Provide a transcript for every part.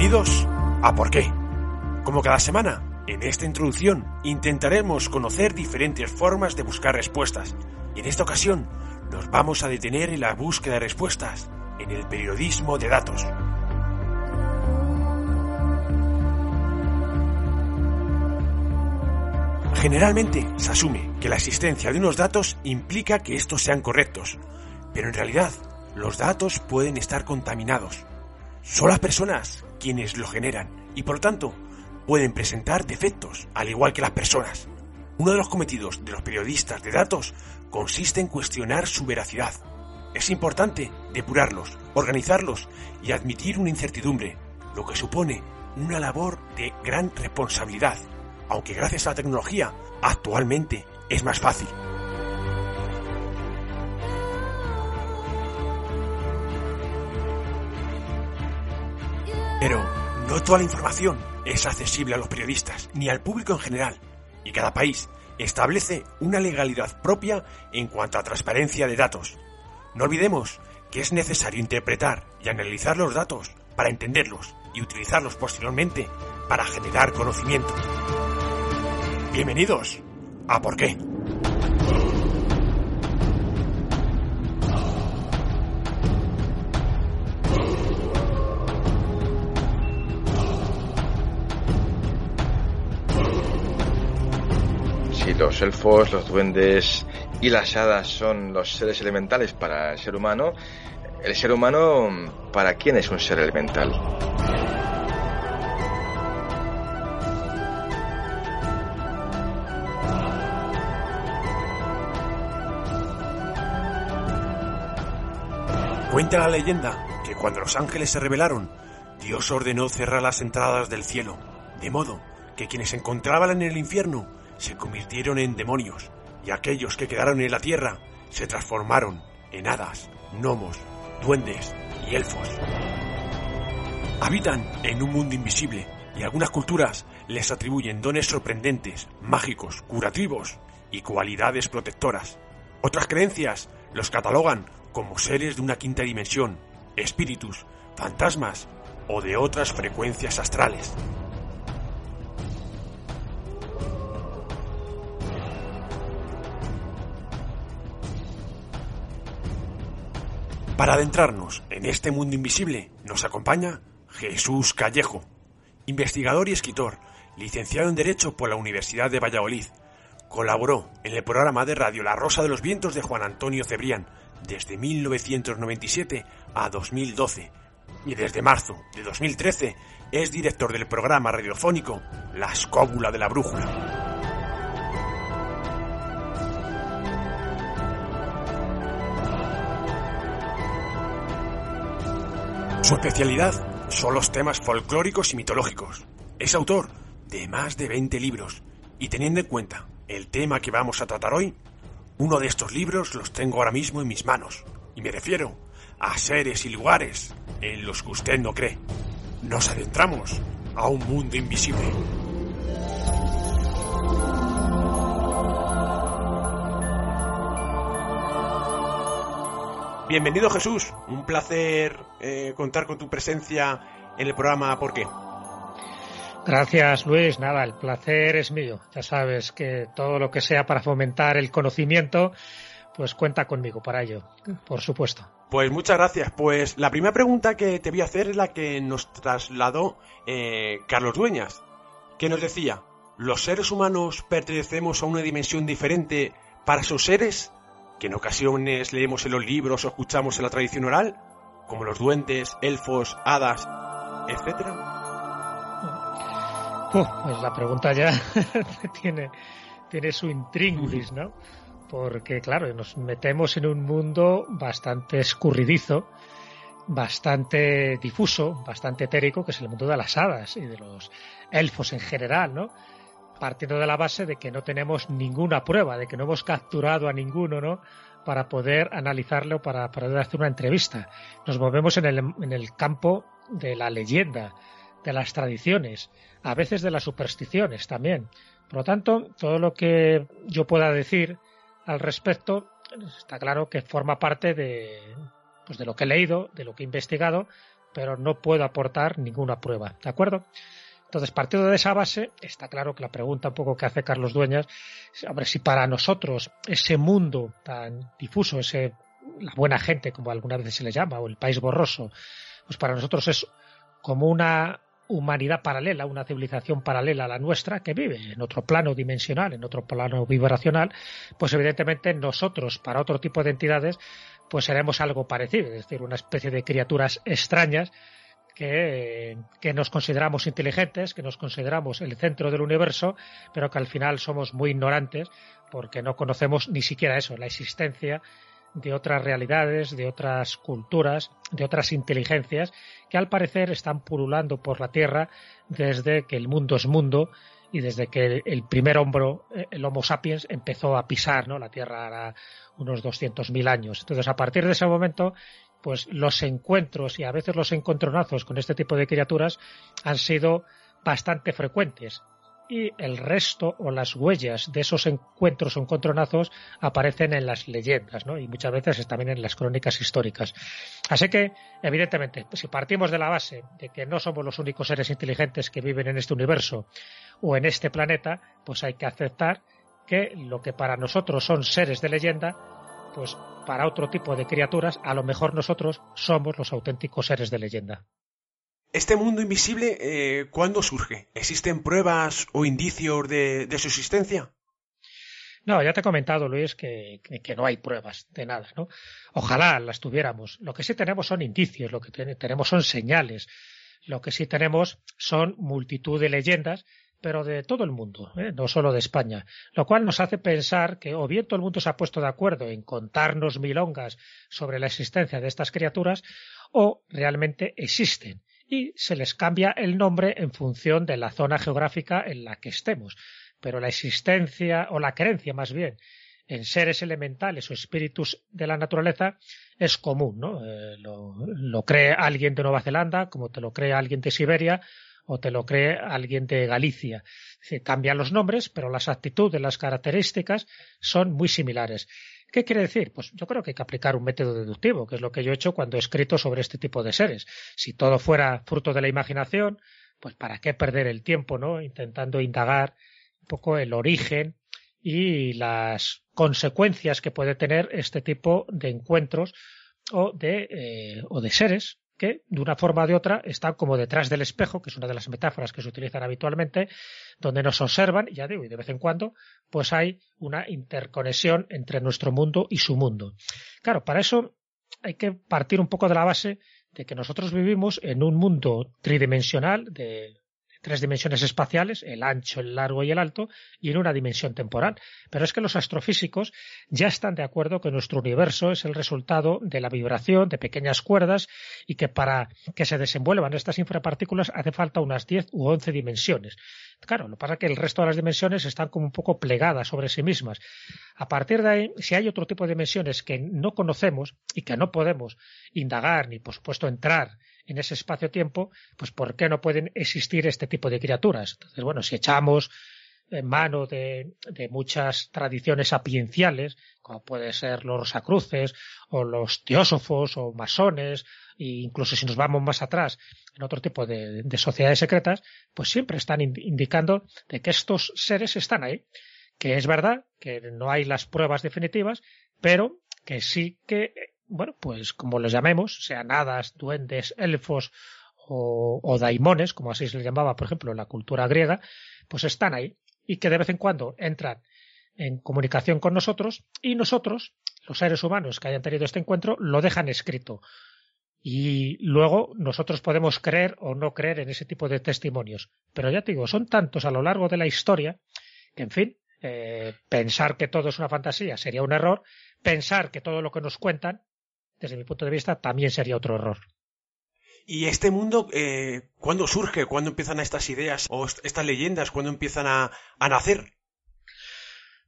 Bienvenidos a Por qué. Como cada semana, en esta introducción intentaremos conocer diferentes formas de buscar respuestas. Y en esta ocasión nos vamos a detener en la búsqueda de respuestas en el periodismo de datos. Generalmente se asume que la existencia de unos datos implica que estos sean correctos, pero en realidad los datos pueden estar contaminados. Son las personas quienes lo generan y por lo tanto pueden presentar defectos, al igual que las personas. Uno de los cometidos de los periodistas de datos consiste en cuestionar su veracidad. Es importante depurarlos, organizarlos y admitir una incertidumbre, lo que supone una labor de gran responsabilidad aunque gracias a la tecnología actualmente es más fácil. Pero no toda la información es accesible a los periodistas ni al público en general, y cada país establece una legalidad propia en cuanto a transparencia de datos. No olvidemos que es necesario interpretar y analizar los datos para entenderlos y utilizarlos posteriormente para generar conocimiento. Bienvenidos a Por qué. Los elfos, los duendes y las hadas son los seres elementales para el ser humano, el ser humano, ¿para quién es un ser elemental? Cuenta la leyenda que cuando los ángeles se rebelaron, Dios ordenó cerrar las entradas del cielo, de modo que quienes se encontraban en el infierno se convirtieron en demonios y aquellos que quedaron en la tierra se transformaron en hadas, gnomos, duendes y elfos. Habitan en un mundo invisible y algunas culturas les atribuyen dones sorprendentes, mágicos, curativos y cualidades protectoras. Otras creencias los catalogan como seres de una quinta dimensión, espíritus, fantasmas o de otras frecuencias astrales. Para adentrarnos en este mundo invisible nos acompaña Jesús Callejo, investigador y escritor, licenciado en Derecho por la Universidad de Valladolid. Colaboró en el programa de radio La Rosa de los Vientos de Juan Antonio Cebrián, desde 1997 a 2012 y desde marzo de 2013 es director del programa radiofónico La Escóbula de la Brújula. Su especialidad son los temas folclóricos y mitológicos. Es autor de más de 20 libros y teniendo en cuenta el tema que vamos a tratar hoy, uno de estos libros los tengo ahora mismo en mis manos, y me refiero a seres y lugares en los que usted no cree. Nos adentramos a un mundo invisible. Bienvenido Jesús, un placer eh, contar con tu presencia en el programa ¿Por qué? Gracias, Luis. Nada, el placer es mío. Ya sabes que todo lo que sea para fomentar el conocimiento, pues cuenta conmigo para ello, por supuesto. Pues muchas gracias. Pues la primera pregunta que te voy a hacer es la que nos trasladó eh, Carlos Dueñas, que nos decía, ¿los seres humanos pertenecemos a una dimensión diferente para esos seres que en ocasiones leemos en los libros o escuchamos en la tradición oral, como los duendes, elfos, hadas, etcétera? pues la pregunta ya tiene, tiene su intríngulis, ¿no? Porque, claro, nos metemos en un mundo bastante escurridizo, bastante difuso, bastante etérico, que es el mundo de las hadas y de los elfos en general, ¿no? Partiendo de la base de que no tenemos ninguna prueba, de que no hemos capturado a ninguno, ¿no? Para poder analizarlo, para poder hacer una entrevista. Nos movemos en el, en el campo de la leyenda, de las tradiciones, a veces de las supersticiones también. Por lo tanto, todo lo que yo pueda decir al respecto está claro que forma parte de, pues de lo que he leído, de lo que he investigado, pero no puedo aportar ninguna prueba. ¿De acuerdo? Entonces, partiendo de esa base, está claro que la pregunta un poco que hace Carlos Dueñas, ver si para nosotros ese mundo tan difuso, ese la buena gente, como algunas veces se le llama, o el país borroso, pues para nosotros es como una humanidad paralela, una civilización paralela a la nuestra que vive en otro plano dimensional, en otro plano vibracional, pues evidentemente nosotros, para otro tipo de entidades, pues seremos algo parecido, es decir, una especie de criaturas extrañas que, nos consideramos inteligentes, que nos consideramos el centro del universo, pero que al final somos muy ignorantes porque no conocemos ni siquiera eso, la existencia de otras realidades, de otras culturas, de otras inteligencias que al parecer están pululando por la Tierra desde que el mundo es mundo y desde que el primer hombro, eh, el Homo sapiens, empezó a pisar ¿no? la Tierra hará unos 200.000 años. Entonces, a partir de ese momento, pues los encuentros y a veces los encontronazos con este tipo de criaturas han sido bastante frecuentes y el resto o las huellas de esos encuentros o encontronazos aparecen en las leyendas, ¿no? Y muchas veces también en las crónicas históricas. Así que, evidentemente, si partimos de la base de que no somos los únicos seres inteligentes que viven en este universo o en este planeta, pues hay que aceptar que lo que para nosotros son seres de leyenda, pues para otro tipo de criaturas, a lo mejor nosotros somos los auténticos seres de leyenda. ¿Este mundo invisible eh, cuándo surge? ¿Existen pruebas o indicios de, su existencia? No, ya te he comentado, Luis, que, que, no hay pruebas de nada, ¿no? Ojalá las tuviéramos. Lo que sí tenemos son indicios, lo que tenemos son señales. Lo que sí tenemos son multitud de leyendas, pero de todo el mundo, ¿eh? no solo de España. Lo cual nos hace pensar que o bien todo el mundo se ha puesto de acuerdo en contarnos milongas sobre la existencia de estas criaturas, o realmente existen y se les cambia el nombre en función de la zona geográfica en la que estemos. Pero la existencia, o la creencia más bien, en seres elementales o espíritus de la naturaleza es común, ¿no? Eh, lo, cree alguien de Nueva Zelanda, como te lo cree alguien de Siberia, o te lo cree alguien de Galicia. Se cambian los nombres, pero las actitudes, las características son muy similares. ¿Qué quiere decir? Pues yo creo que hay que aplicar un método deductivo, que es lo que yo he hecho cuando he escrito sobre este tipo de seres. Si todo fuera fruto de la imaginación, pues para qué perder el tiempo, ¿no? Intentando indagar un poco el origen y las consecuencias que puede tener este tipo de encuentros o de, eh, o de seres que de una forma o de otra están como detrás del espejo, que es una de las metáforas que se utilizan habitualmente, donde nos observan, ya digo, y de vez en cuando, pues hay una interconexión entre nuestro mundo y su mundo. Claro, para eso hay que partir un poco de la base de que nosotros vivimos en un mundo tridimensional de tres dimensiones espaciales, el ancho, el largo y el alto, y en una dimensión temporal. Pero es que los astrofísicos ya están de acuerdo que nuestro universo es el resultado de la vibración de pequeñas cuerdas y que para que se desenvuelvan estas infrapartículas hace falta unas 10 u 11 dimensiones. Claro, lo que pasa es que el resto de las dimensiones están como un poco plegadas sobre sí mismas. A partir de ahí, si hay otro tipo de dimensiones que no conocemos y que no podemos indagar ni, por supuesto, entrar en ese espacio-tiempo, pues ¿por qué no pueden existir este tipo de criaturas? Entonces, bueno, si echamos en mano de, muchas tradiciones sapienciales, como puede ser los rosacruces, o los teósofos, o masones, e incluso si nos vamos más atrás, en otro tipo de, sociedades secretas, pues siempre están indicando de que estos seres están ahí. Que es verdad que no hay las pruebas definitivas, pero que sí que bueno, pues como los llamemos, sean hadas, duendes, elfos o, daimones, como así se les llamaba, por ejemplo, en la cultura griega, pues están ahí y que de vez en cuando entran en comunicación con nosotros y nosotros, los seres humanos que hayan tenido este encuentro, lo dejan escrito. Y luego nosotros podemos creer o no creer en ese tipo de testimonios. Pero ya te digo, son tantos a lo largo de la historia que, en fin, eh, pensar que todo es una fantasía sería un error. Pensar que todo lo que nos cuentan desde mi punto de vista, también sería otro error. ¿Y este mundo eh, cuándo surge? ¿Cuándo empiezan estas ideas o estas leyendas? ¿Cuándo empiezan a, nacer?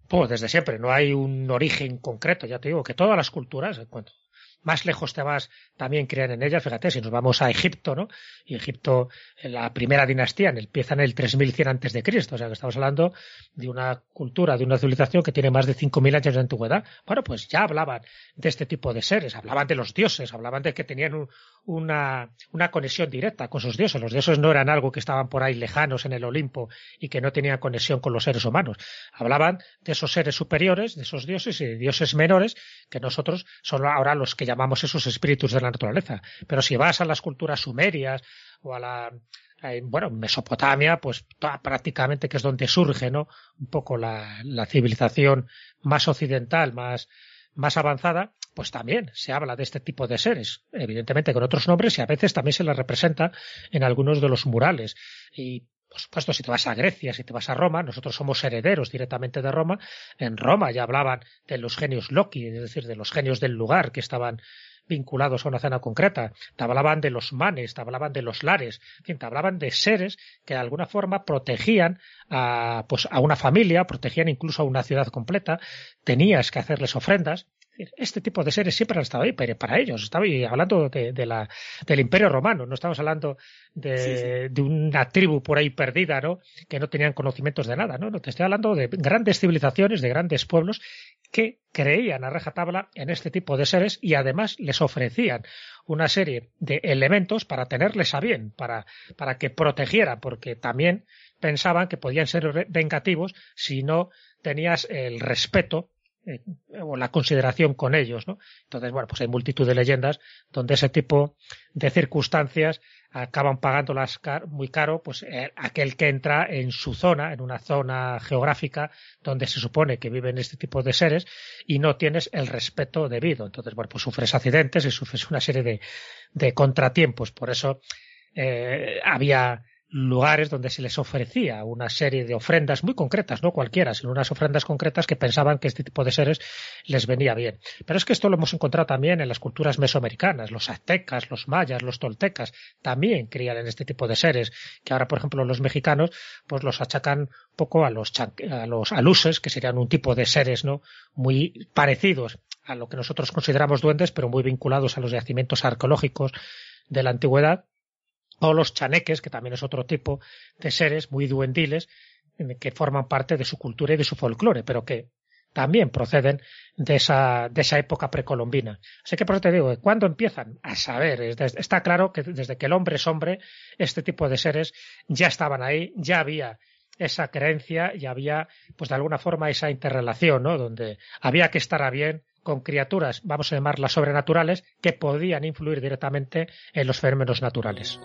Pues desde siempre, no hay un origen concreto, ya te digo, que todas las culturas, más lejos te vas, también crean en ellas. Fíjate, si nos vamos a Egipto, ¿no? Y Egipto, la primera dinastía, empieza en el 3100 antes de Cristo. O sea, que estamos hablando de una cultura, de una civilización que tiene más de 5000 años de antigüedad. Bueno, pues ya hablaban de este tipo de seres, hablaban de los dioses, hablaban de que tenían una, una conexión directa con sus dioses. Los dioses no eran algo que estaban por ahí lejanos en el Olimpo y que no tenían conexión con los seres humanos. Hablaban de esos seres superiores, de esos dioses y de dioses menores, que nosotros son ahora los que llamamos esos espíritus de la naturaleza. Pero si vas a las culturas sumerias o a la bueno, Mesopotamia, pues prácticamente que es donde surge, ¿no? Un poco la, civilización más occidental, más, más avanzada, pues también se habla de este tipo de seres, evidentemente con otros nombres y a veces también se les representa en algunos de los murales. Y por supuesto, si te vas a Grecia, si te vas a Roma, nosotros somos herederos directamente de Roma. En Roma ya hablaban de los genios Loki, es decir, de los genios del lugar que estaban vinculados a una zona concreta. Te hablaban de los manes, te hablaban de los lares, en fin, te hablaban de seres que de alguna forma protegían a, pues, a una familia, protegían incluso a una ciudad completa. Tenías que hacerles ofrendas este tipo de seres siempre han estado ahí para ellos. Estaba hablando de, la, del Imperio Romano, no estamos hablando de, de, una tribu por ahí perdida, ¿no? Que no tenían conocimientos de nada, ¿no? No te estoy hablando de grandes civilizaciones, de grandes pueblos que creían a rajatabla en este tipo de seres y además les ofrecían una serie de elementos para tenerles a bien, para, para que protegieran, porque también pensaban que podían ser vengativos si no tenías el respeto eh, o la consideración con ellos, ¿no? Entonces, bueno, pues hay multitud de leyendas donde ese tipo de circunstancias acaban pagándolas muy caro, pues eh, aquel que entra en su zona, en una zona geográfica donde se supone que viven este tipo de seres y no tienes el respeto debido. Entonces, bueno, pues sufres accidentes y sufres una serie de, de contratiempos. Por eso eh, había lugares donde se les ofrecía una serie de ofrendas muy concretas, no cualquiera, sino unas ofrendas concretas que pensaban que este tipo de seres les venía bien. Pero es que esto lo hemos encontrado también en las culturas mesoamericanas, los aztecas, los mayas, los toltecas, también creían en este tipo de seres, que ahora, por ejemplo, los mexicanos, pues los achacan poco a los, a los aluses, que serían un tipo de seres, ¿no? Muy parecidos a lo que nosotros consideramos duendes, pero muy vinculados a los yacimientos arqueológicos de la antigüedad o los chaneques, que también es otro tipo de seres muy duendiles que forman parte de su cultura y de su folclore, pero que también proceden de esa, de esa época precolombina. Así que por eso te digo, ¿cuándo empiezan? A saber, está claro que desde que el hombre es hombre, este tipo de seres ya estaban ahí, ya había esa creencia y había, pues de alguna forma, esa interrelación, ¿no? Donde había que estar a bien con criaturas, vamos a llamarlas sobrenaturales, que podían influir directamente en los fenómenos naturales.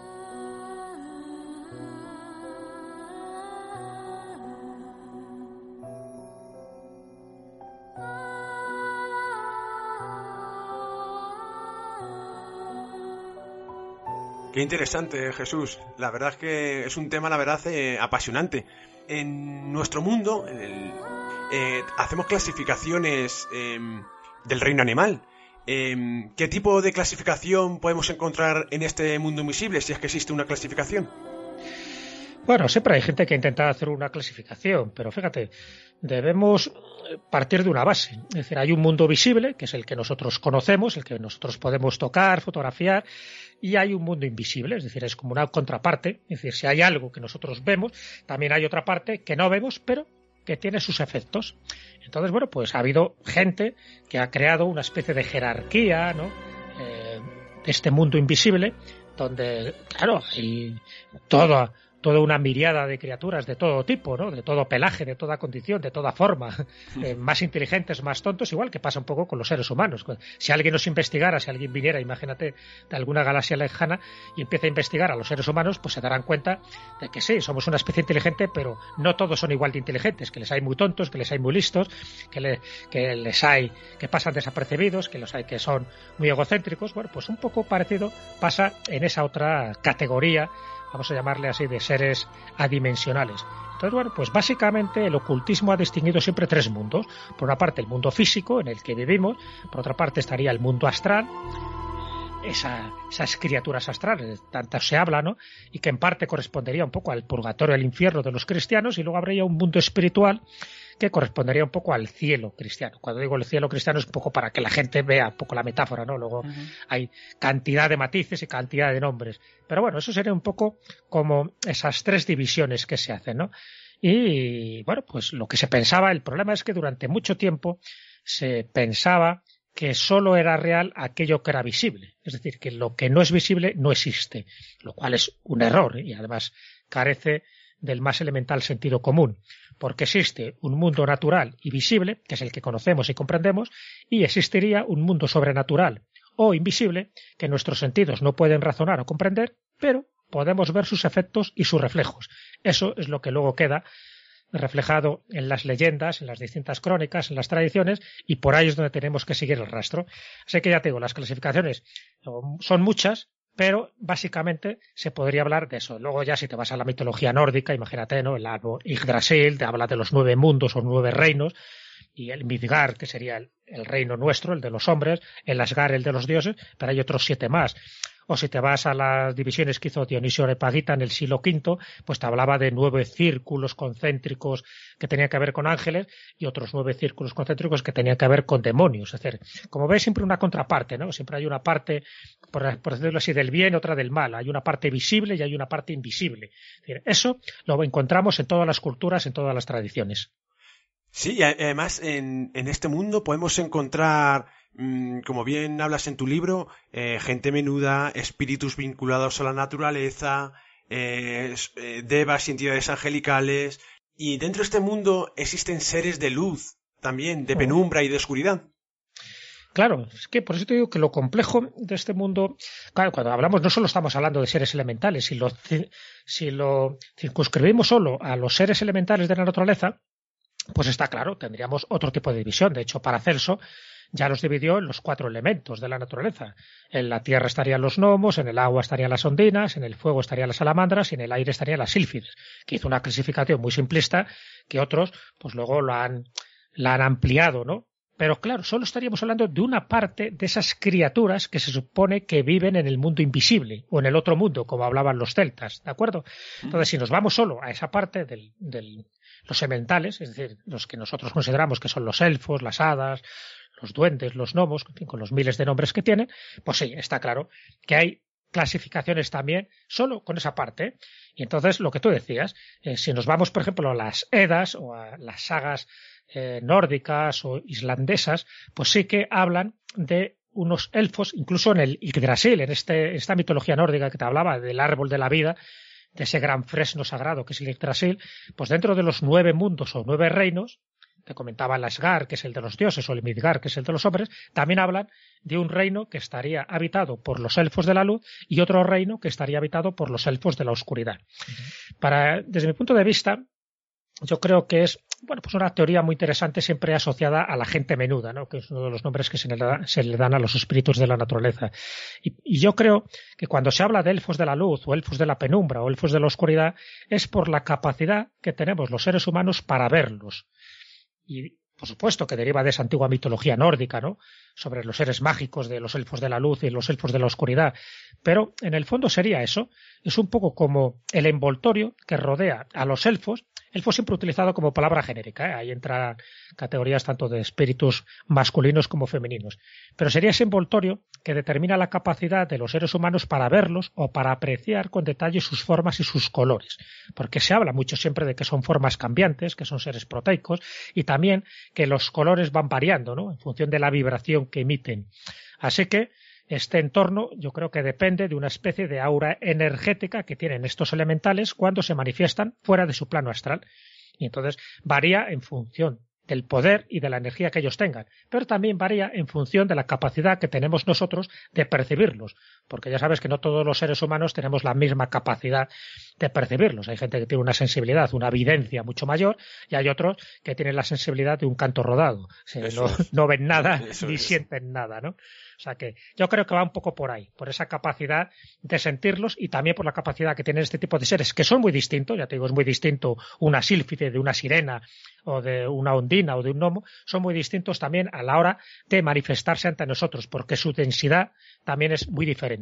Qué interesante, Jesús. La verdad es que es un tema, la verdad, eh, apasionante. En nuestro mundo eh, hacemos clasificaciones em, del reino animal. Em, ¿Qué tipo de clasificación podemos encontrar en este mundo invisible, si es que existe una clasificación? Bueno, siempre hay gente que intenta hacer una clasificación, pero fíjate, debemos partir de una base. Es decir, hay un mundo visible, que es el que nosotros conocemos, el que nosotros podemos tocar, fotografiar, y hay un mundo invisible, es decir, es como una contraparte. Es decir, si hay algo que nosotros vemos, también hay otra parte que no vemos, pero que tiene sus efectos. Entonces, bueno, pues ha habido gente que ha creado una especie de jerarquía, ¿no? Eh, de este mundo invisible, donde, claro, hay toda toda una miriada de criaturas de todo tipo, ¿no? De todo pelaje, de toda condición, de toda forma, eh, más inteligentes, más tontos, igual que pasa un poco con los seres humanos. Si alguien nos investigara, si alguien viniera, imagínate, de alguna galaxia lejana y empieza a investigar a los seres humanos, pues se darán cuenta de que sí, somos una especie inteligente, pero no todos son igual de inteligentes, que les hay muy tontos, que les hay muy listos, que, que les hay que pasan desapercibidos, que los hay que son muy egocéntricos. Bueno, pues un poco parecido pasa en esa otra categoría vamos a llamarle así, de seres adimensionales. Entonces, bueno, pues básicamente el ocultismo ha distinguido siempre tres mundos. Por una parte, el mundo físico en el que vivimos, por otra parte estaría el mundo astral, esas criaturas astrales, tanto se habla, ¿no? Y que en parte correspondería un poco al purgatorio, al infierno de los cristianos, y luego habría un mundo espiritual que correspondería un poco al cielo cristiano. Cuando digo el cielo cristiano es un poco para que la gente vea un poco la metáfora, ¿no? Luego hay cantidad de matices y cantidad de nombres. Pero bueno, eso sería un poco como esas tres divisiones que se hacen, ¿no? Y bueno, pues lo que se pensaba, el problema es que durante mucho tiempo se pensaba que solo era real aquello que era visible. Es decir, que lo que no es visible no existe, lo cual es un error y además carece del más elemental sentido común, porque existe un mundo natural y visible, que es el que conocemos y comprendemos, y existiría un mundo sobrenatural o invisible que nuestros sentidos no pueden razonar o comprender, pero podemos ver sus efectos y sus reflejos. Eso es lo que luego queda reflejado en las leyendas, en las distintas crónicas, en las tradiciones, y por ahí es donde tenemos que seguir el rastro. Así que ya te digo, las clasificaciones son muchas, pero básicamente se podría hablar de eso. Luego ya si te vas a la mitología nórdica, imagínate, ¿no? El árbol Yggdrasil te habla de los nueve mundos o nueve reinos, y el Midgard, que sería el, el, reino nuestro, el de los hombres, el Asgard, el de los dioses, pero hay otros siete más o si te vas a las divisiones que hizo Dionisio Repagita en el siglo V, pues te hablaba de nueve círculos concéntricos que tenían que ver con ángeles y otros nueve círculos concéntricos que tenían que ver con demonios. Es decir, como ves, siempre una contraparte, ¿no? Siempre hay una parte, por, decirlo así, del bien, otra del mal. Hay una parte visible y hay una parte invisible. eso lo encontramos en todas las culturas, en todas las tradiciones. Sí, y además en, este mundo podemos encontrar como bien hablas en tu libro, eh, gente menuda, espíritus vinculados a la naturaleza, eh, eh, devas y entidades angelicales, y dentro de este mundo existen seres de luz, también, de oh. penumbra y de oscuridad. Claro, es que por eso te digo que lo complejo de este mundo, claro, cuando hablamos no solo estamos hablando de seres elementales, si lo, si lo circunscribimos solo a los seres elementales de la naturaleza, pues está claro, tendríamos otro tipo de división. De hecho, para Celso, ya los dividió en los cuatro elementos de la naturaleza. En la tierra estarían los gnomos, en el agua estarían las ondinas, en el fuego estarían las salamandras y en el aire estarían las sílfides, que hizo una clasificación muy simplista que otros, pues luego lo han, la han ampliado, ¿no? Pero claro, solo estaríamos hablando de una parte de esas criaturas que se supone que viven en el mundo invisible o en el otro mundo, como hablaban los celtas, ¿de acuerdo? Entonces, si nos vamos solo a esa parte del, del los sementales, es decir, los que nosotros consideramos que son los elfos, las hadas, los duendes, los gnomos, con los miles de nombres que tienen, pues sí, está claro que hay clasificaciones también solo con esa parte. Y entonces lo que tú decías, eh, si nos vamos, por ejemplo, a las Edas o a las sagas eh, nórdicas o islandesas, pues sí que hablan de unos elfos, incluso en el Yggdrasil, en este, esta mitología nórdica que te hablaba del árbol de la vida, de ese gran fresno sagrado que es el Yggdrasil, pues dentro de los nueve mundos o nueve reinos, te comentaba el Asgard, que es el de los dioses, o el Midgard, que es el de los hombres, también hablan de un reino que estaría habitado por los elfos de la luz y otro reino que estaría habitado por los elfos de la oscuridad. Para, desde mi punto de vista, yo creo que es bueno, pues una teoría muy interesante siempre asociada a la gente menuda, ¿no? que es uno de los nombres que se le, dan a los espíritus de la naturaleza. y, yo creo que cuando se habla de elfos de la luz o elfos de la penumbra o elfos de la oscuridad es por la capacidad que tenemos los seres humanos para verlos y por supuesto que deriva de esa antigua mitología nórdica, ¿no? Sobre los seres mágicos de los elfos de la luz y los elfos de la oscuridad. Pero en el fondo sería eso. Es un poco como el envoltorio que rodea a los elfos fue siempre utilizado como palabra genérica, ¿eh? ahí entran categorías tanto de espíritus masculinos como femeninos. Pero sería ese envoltorio que determina la capacidad de los seres humanos para verlos o para apreciar con detalle sus formas y sus colores. Porque se habla mucho siempre de que son formas cambiantes, que son seres proteicos, y también que los colores van variando, ¿no? En función de la vibración que emiten. Así que este entorno yo creo que depende de una especie de aura energética que tienen estos elementales cuando se manifiestan fuera de su plano astral. Y entonces varía en función del poder y de la energía que ellos tengan, pero también varía en función de la capacidad que tenemos nosotros de percibirlos, porque ya sabes que no todos los seres humanos tenemos la misma capacidad de percibirlos. Hay gente que tiene una sensibilidad, una evidencia mucho mayor, y hay otros que tienen la sensibilidad de un canto rodado. no, ven nada ni sienten nada, ¿no? O sea que yo creo que va un poco por ahí, por esa capacidad de sentirlos y también por la capacidad que tienen este tipo de seres, que son muy distintos, ya te digo, es muy distinto una sílfide de una sirena o de una ondina o de un gnomo, son muy distintos también a la hora de manifestarse ante nosotros, porque su densidad también es muy diferente.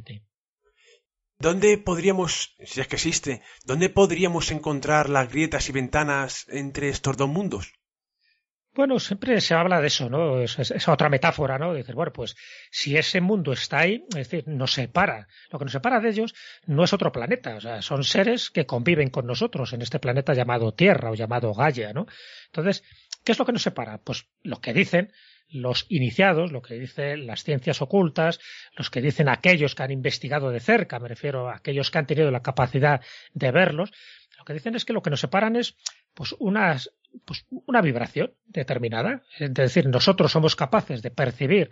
¿Dónde podríamos, si es que existe, dónde podríamos encontrar las grietas y ventanas entre estos dos mundos? Bueno, siempre se habla de eso, ¿no? Esa otra metáfora, ¿no? Dices, bueno, pues si ese mundo está ahí, es decir, nos separa. Lo que nos separa de ellos no es otro planeta, o sea, son seres que conviven con nosotros en este planeta llamado Tierra o llamado Gaia, ¿no? Entonces, ¿qué es lo que nos separa? Pues lo que dicen los iniciados, lo que dicen las ciencias ocultas, los que dicen aquellos que han investigado de cerca, me refiero a aquellos que han tenido la capacidad de verlos, lo que dicen es que lo que nos separan es pues unas pues, una vibración determinada. Es decir, nosotros somos capaces de percibir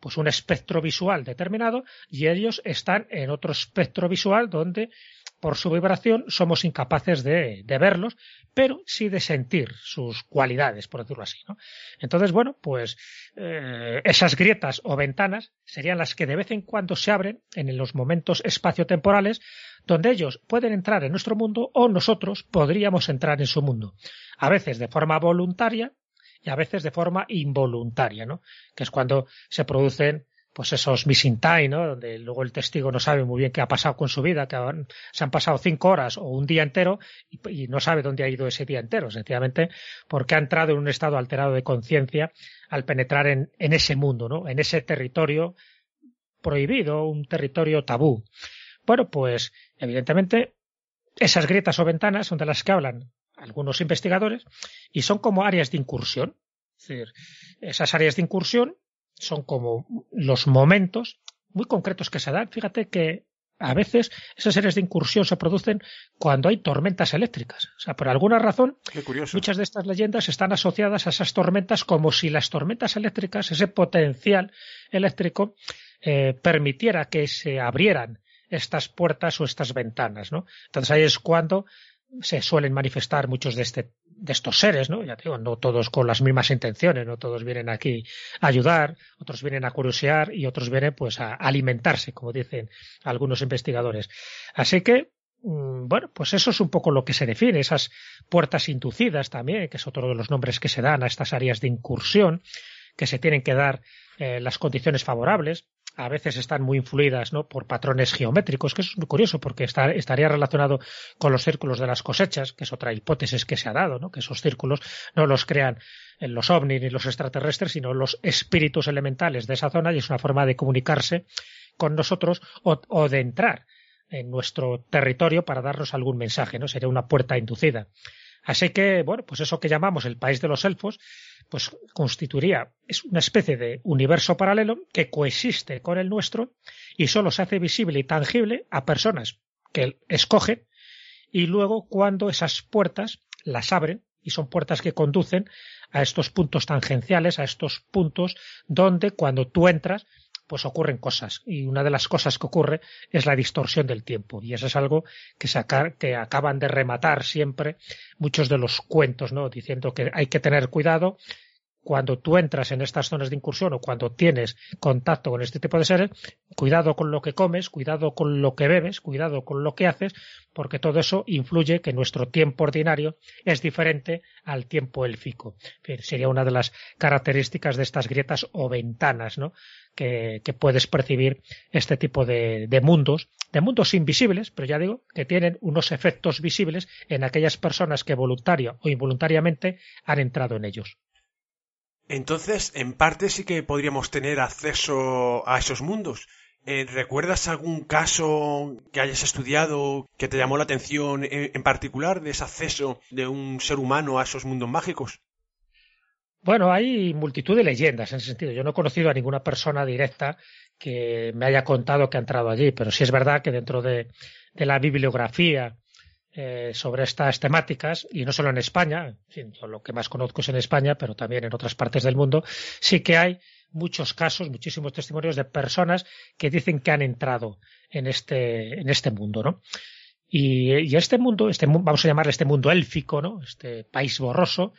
pues, un espectro visual determinado y ellos están en otro espectro visual donde por su vibración somos incapaces de, verlos, pero sí de sentir sus cualidades, por decirlo así. ¿no? Entonces, bueno, pues eh, esas grietas o ventanas serían las que de vez en cuando se abren en los momentos espaciotemporales donde ellos pueden entrar en nuestro mundo o nosotros podríamos entrar en su mundo. A veces de forma voluntaria y a veces de forma involuntaria, ¿no? Que es cuando se producen pues esos missing time, ¿no? Donde luego el testigo no sabe muy bien qué ha pasado con su vida, que se han pasado cinco horas o un día entero y, no sabe dónde ha ido ese día entero, sencillamente porque ha entrado en un estado alterado de conciencia al penetrar en, en ese mundo, ¿no? En ese territorio prohibido, un territorio tabú. Bueno, pues evidentemente esas grietas o ventanas son de las que hablan algunos investigadores y son como áreas de incursión. Es decir, esas áreas de incursión son como los momentos muy concretos que se dan. Fíjate que a veces esas áreas de incursión se producen cuando hay tormentas eléctricas. O sea, por alguna razón, muchas de estas leyendas están asociadas a esas tormentas como si las tormentas eléctricas, ese potencial eléctrico, eh, permitiera que se abrieran estas puertas o estas ventanas, ¿no? Entonces ahí es cuando se suelen manifestar muchos de, este, de estos seres, ¿no? Ya digo, no todos con las mismas intenciones, no todos vienen aquí a ayudar, otros vienen a curiosear y otros vienen pues a alimentarse, como dicen algunos investigadores. Así que, mm, bueno, pues eso es un poco lo que se define, esas puertas inducidas también, que es otro de los nombres que se dan a estas áreas de incursión, que se tienen que dar eh, las condiciones favorables a veces están muy influidas ¿no? por patrones geométricos, que es muy curioso porque estaría relacionado con los círculos de las cosechas, que es otra hipótesis que se ha dado, ¿no? que esos círculos no los crean los ovnis ni los extraterrestres, sino los espíritus elementales de esa zona y es una forma de comunicarse con nosotros o, o de entrar en nuestro territorio para darnos algún mensaje, ¿no? Sería una puerta inducida. Así que, bueno, pues eso que llamamos el país de los elfos, pues constituiría es una especie de universo paralelo que coexiste con el nuestro y solo se hace visible y tangible a personas que escogen y luego cuando esas puertas las abren y son puertas que conducen a estos puntos tangenciales, a estos puntos donde cuando tú entras pues ocurren cosas. Y una de las cosas que ocurre es la distorsión del tiempo. Y eso es algo que, que acaban de rematar siempre muchos de los cuentos, ¿no? Diciendo que hay que tener cuidado cuando tú entras en estas zonas de incursión o cuando tienes contacto con este tipo de seres, cuidado con lo que comes, cuidado con lo que bebes, cuidado con lo que haces, porque todo eso influye que nuestro tiempo ordinario es diferente al tiempo élfico. Sería una de las características de estas grietas o ventanas, ¿no? Que, puedes percibir este tipo de, de mundos, de mundos invisibles, pero ya digo, que tienen unos efectos visibles en aquellas personas que voluntaria o involuntariamente han entrado en ellos. Entonces, en parte sí que podríamos tener acceso a esos mundos. Eh, ¿Recuerdas algún caso que hayas estudiado que te llamó la atención en, particular de ese acceso de un ser humano a esos mundos mágicos? Bueno, hay multitud de leyendas en ese sentido. Yo no he conocido a ninguna persona directa que me haya contado que ha entrado allí, pero sí es verdad que dentro de la bibliografía eh, sobre estas temáticas, y no solo en España, lo que más conozco es en España, pero también en otras partes del mundo, sí que hay muchos casos, muchísimos testimonios de personas que dicen que han entrado en este, en este mundo, ¿no? Y, este mundo, este, vamos a llamarle este mundo élfico, ¿no? Este país borroso,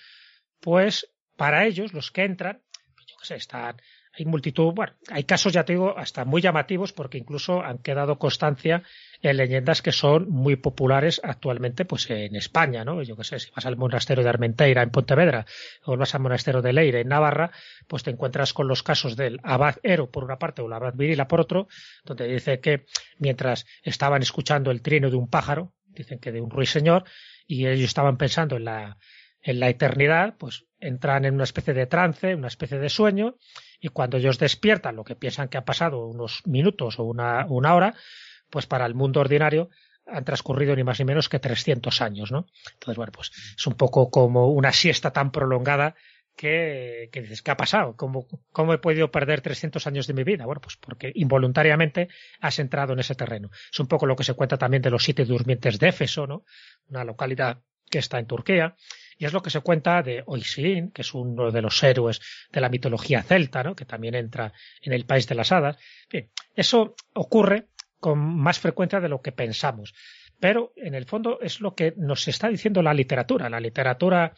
pues para ellos, los que entran, yo qué sé, están, hay multitud, bueno, hay casos, ya te digo, hasta muy llamativos porque incluso han quedado constancia en leyendas que son muy populares actualmente pues en España, ¿no? Yo qué sé, si vas al monasterio de Armenteira en Pontevedra o vas al monasterio de Leire en Navarra, pues te encuentras con los casos del abad Ero por una parte o el abad Virila por otro, donde dice que mientras estaban escuchando el trino de un pájaro, dicen que de un ruiseñor, y ellos estaban pensando en la en la eternidad, pues entran en una especie de trance, una especie de sueño, y cuando ellos despiertan, lo que piensan que ha pasado unos minutos o una, una hora, pues para el mundo ordinario han transcurrido ni más ni menos que 300 años, ¿no? Entonces, bueno, pues es un poco como una siesta tan prolongada que, que dices, ¿qué ha pasado? ¿Cómo, ¿Cómo he podido perder 300 años de mi vida? Bueno, pues porque involuntariamente has entrado en ese terreno. Es un poco lo que se cuenta también de los siete durmientes de Éfeso, ¿no? Una localidad que está en Turquía. Y es lo que se cuenta de Oisin, que es uno de los héroes de la mitología celta, ¿no? que también entra en el país de las hadas. Bien, eso ocurre con más frecuencia de lo que pensamos. Pero en el fondo es lo que nos está diciendo la literatura. La literatura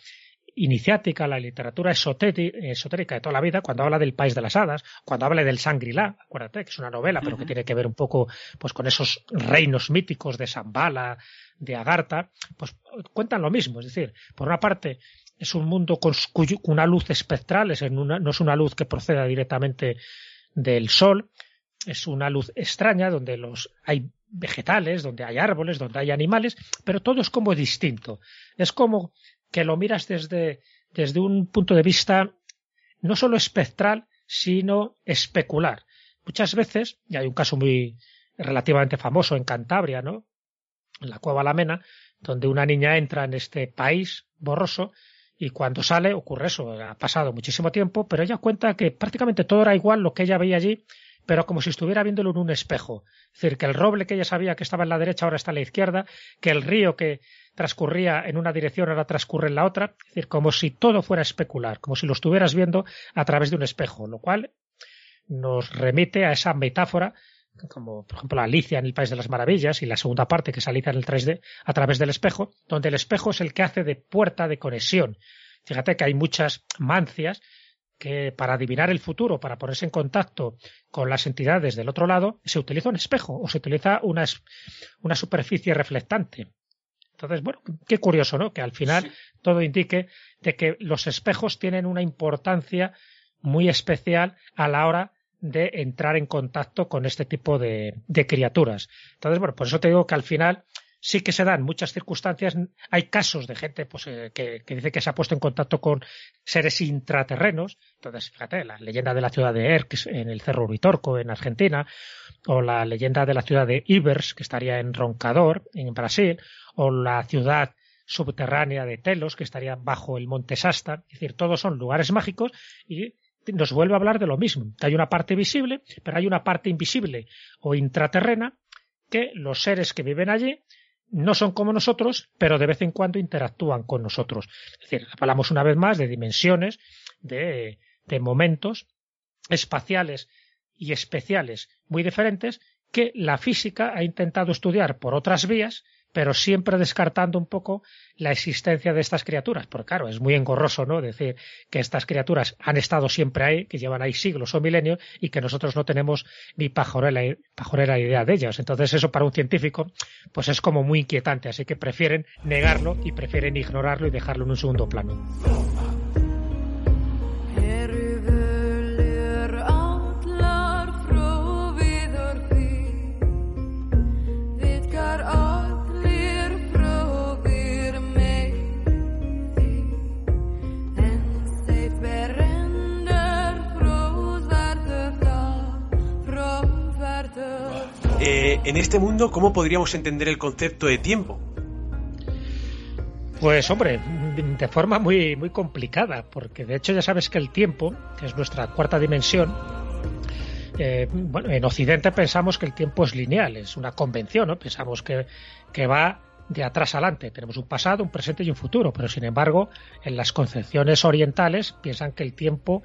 iniciática, la literatura esotérica de toda la vida, cuando habla del país de las hadas, cuando habla del Shangri-La, acuérdate que es una novela, pero que tiene que ver un poco pues con esos reinos míticos de Zambala, de Agartha, pues cuentan lo mismo, es decir, por una parte es un mundo con una luz espectral, es no es una luz que proceda directamente del sol, es una luz extraña donde los hay vegetales, donde hay árboles, donde hay animales, pero todo es como distinto. Es como que lo miras desde, desde un punto de vista no solo espectral, sino especular. Muchas veces, y hay un caso muy relativamente famoso en Cantabria, ¿no? En la cueva Lamena, donde una niña entra en este país borroso y cuando sale ocurre eso. Ha pasado muchísimo tiempo, pero ella cuenta que prácticamente todo era igual lo que ella veía allí pero como si estuviera viéndolo en un espejo. Es decir, que el roble que ella sabía que estaba en la derecha ahora está en la izquierda, que el río que transcurría en una dirección ahora transcurre en la otra, es decir, como si todo fuera especular, como si lo estuvieras viendo a través de un espejo, lo cual nos remite a esa metáfora como por ejemplo Alicia en el País de las Maravillas y la segunda parte que es Alicia en el 3D a través del espejo, donde el espejo es el que hace de puerta de conexión. Fíjate que hay muchas mancias que para adivinar el futuro, para ponerse en contacto con las entidades del otro lado, se utiliza un espejo o se utiliza una, una superficie reflectante. Entonces, bueno, qué curioso, ¿no? Que al final todo indique de que los espejos tienen una importancia muy especial a la hora de entrar en contacto con este tipo de, de criaturas. Entonces, bueno, por eso te digo que al final sí que se dan muchas circunstancias. Hay casos de gente pues, eh, que, dice que se ha puesto en contacto con seres intraterrenos. Entonces, fíjate, la leyenda de la ciudad de Erx en el Cerro Uritorco, en Argentina, o la leyenda de la ciudad de Ivers, que estaría en Roncador, en Brasil, o la ciudad subterránea de Telos, que estaría bajo el monte Sasta. Es decir, todos son lugares mágicos y nos vuelve a hablar de lo mismo. Hay una parte visible, pero hay una parte invisible o intraterrena que los seres que viven allí no son como nosotros, pero de vez en cuando interactúan con nosotros. Es decir, hablamos una vez más de dimensiones, de, de momentos espaciales y especiales muy diferentes que la física ha intentado estudiar por otras vías pero siempre descartando un poco la existencia de estas criaturas, porque claro, es muy engorroso, ¿no? Decir que estas criaturas han estado siempre ahí, que llevan ahí siglos o milenios y que nosotros no tenemos ni pajorera, pajorera idea de ellas. Entonces eso para un científico, pues es como muy inquietante, así que prefieren negarlo y prefieren ignorarlo y dejarlo en un segundo plano. En este mundo, ¿cómo podríamos entender el concepto de tiempo? Pues hombre, de forma muy, muy complicada, porque de hecho ya sabes que el tiempo, que es nuestra cuarta dimensión, eh, bueno, en Occidente pensamos que el tiempo es lineal, es una convención, ¿no? Pensamos que, que va de atrás adelante. Tenemos un pasado, un presente y un futuro, pero sin embargo, en las concepciones orientales piensan que el tiempo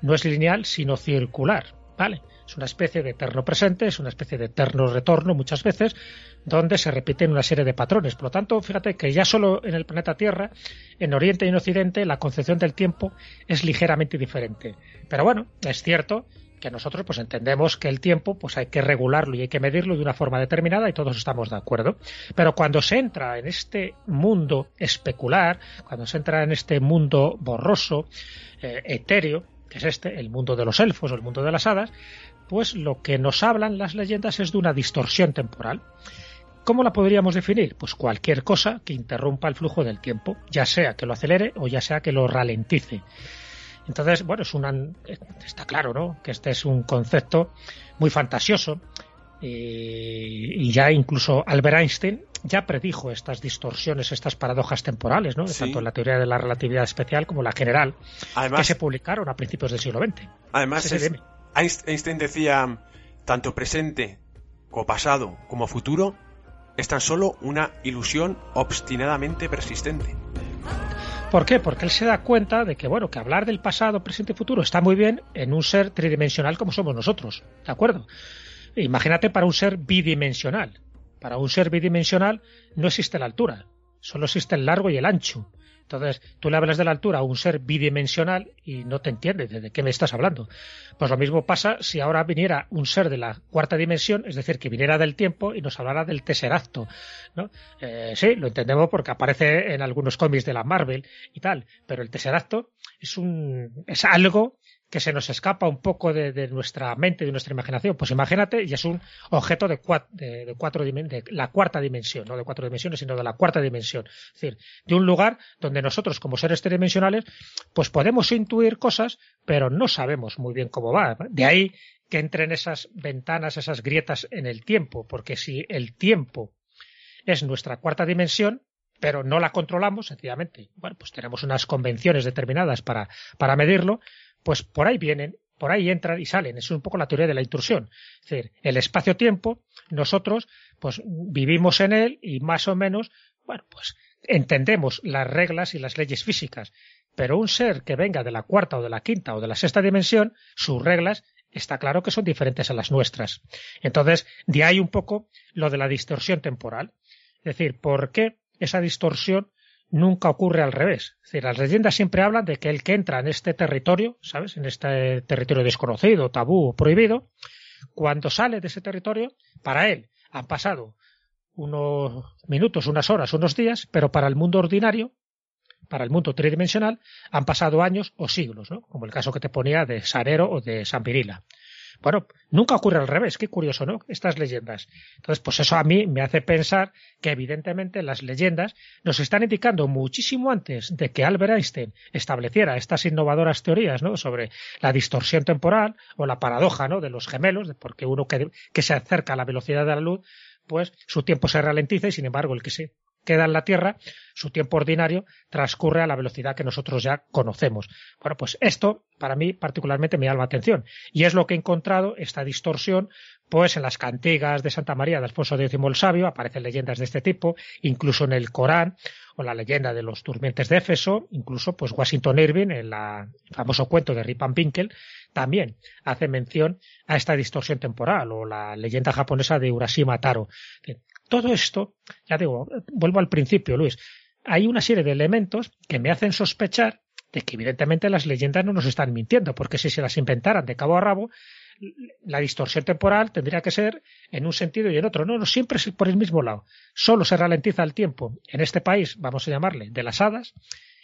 no es lineal, sino circular, ¿vale? Es una especie de eterno presente, es una especie de eterno retorno muchas veces, donde se repiten una serie de patrones. Por lo tanto, fíjate que ya solo en el planeta Tierra, en Oriente y en Occidente, la concepción del tiempo es ligeramente diferente. Pero bueno, es cierto que nosotros pues entendemos que el tiempo pues hay que regularlo y hay que medirlo de una forma determinada y todos estamos de acuerdo. Pero cuando se entra en este mundo especular, cuando se entra en este mundo borroso, eh, etéreo, que es este, el mundo de los elfos o el mundo de las hadas, pues lo que nos hablan las leyendas es de una distorsión temporal ¿Cómo la podríamos definir? Pues cualquier cosa que interrumpa el flujo del tiempo, ya sea que lo acelere o ya sea que lo ralentice. Entonces, bueno, es una, está claro, ¿no? Que este es un concepto muy fantasioso eh, y ya incluso Albert Einstein ya predijo estas distorsiones, estas paradojas temporales, ¿no? Tanto en la teoría de la relatividad especial como la general, que se publicaron a principios del siglo XX. Además, Einstein decía, tanto presente como pasado como futuro es tan solo una ilusión obstinadamente persistente. ¿Por qué? Porque él se da cuenta de que, bueno, que hablar del pasado, presente y futuro está muy bien en un ser tridimensional como somos nosotros, ¿de acuerdo? Imagínate para un ser bidimensional. Para un ser bidimensional no existe la altura, solo existe el largo y el ancho. Entonces, tú le hablas de la altura a un ser bidimensional y no te entiende de qué me estás hablando. Pues lo mismo pasa si ahora viniera un ser de la cuarta dimensión, es decir, que viniera del tiempo y nos hablara del tesseracto. ¿no? Eh, sí, lo entendemos porque aparece en algunos cómics de la Marvel y tal, pero el tesseracto es, un, es algo que se nos escapa un poco de, nuestra mente, de nuestra imaginación. Pues imagínate, y es un objeto de, de, cuatro de la cuarta dimensión, no de cuatro dimensiones, sino de la cuarta dimensión. Es decir, de un lugar donde nosotros, como seres tridimensionales, pues podemos intuir cosas, pero no sabemos muy bien cómo va. De ahí que entren esas ventanas, esas grietas en el tiempo, porque si el tiempo es nuestra cuarta dimensión, pero no la controlamos, sencillamente, bueno, pues tenemos unas convenciones determinadas para, para medirlo, pues por ahí vienen, por ahí entran y salen. Es un poco la teoría de la intrusión. Es decir, el espacio-tiempo, nosotros, pues vivimos en él y más o menos, bueno, pues entendemos las reglas y las leyes físicas. Pero un ser que venga de la cuarta o de la quinta o de la sexta dimensión, sus reglas está claro que son diferentes a las nuestras. Entonces, de ahí un poco lo de la distorsión temporal. Es decir, ¿por qué esa distorsión nunca ocurre al revés. Las leyendas siempre hablan de que el que entra en este territorio, ¿sabes? En este territorio desconocido, tabú o prohibido, cuando sale de ese territorio, para él han pasado unos minutos, unas horas, unos días, pero para el mundo ordinario, para el mundo tridimensional, han pasado años o siglos, ¿no? Como el caso que te ponía de Sarero o de San. Bueno, nunca ocurre al revés, qué curioso, ¿no? Estas leyendas. Entonces, pues eso a mí me hace pensar que evidentemente las leyendas nos están indicando muchísimo antes de que Albert Einstein estableciera estas innovadoras teorías, ¿no? Sobre la distorsión temporal o la paradoja, ¿no? De los gemelos, porque uno que, que se acerca a la velocidad de la luz, pues su tiempo se ralentiza y sin embargo el que se queda en la Tierra, su tiempo ordinario transcurre a la velocidad que nosotros ya conocemos. Bueno, pues esto para mí particularmente me llama la atención y es lo que he encontrado esta distorsión pues en las cantigas de Santa María de Alfonso X el Sabio aparecen leyendas de este tipo, incluso en el Corán o la leyenda de los durmientes de Éfeso, incluso pues Washington Irving en el famoso cuento de Rip Van Winkle también hace mención a esta distorsión temporal o la leyenda japonesa de Urashima Taro. Todo esto, ya digo, vuelvo al principio, Luis, hay una serie de elementos que me hacen sospechar de que evidentemente las leyendas no nos están mintiendo, porque si se las inventaran de cabo a rabo, la distorsión temporal tendría que ser en un sentido y en otro. No, no siempre es por el mismo lado. Solo se ralentiza el tiempo en este país, vamos a llamarle, de las hadas,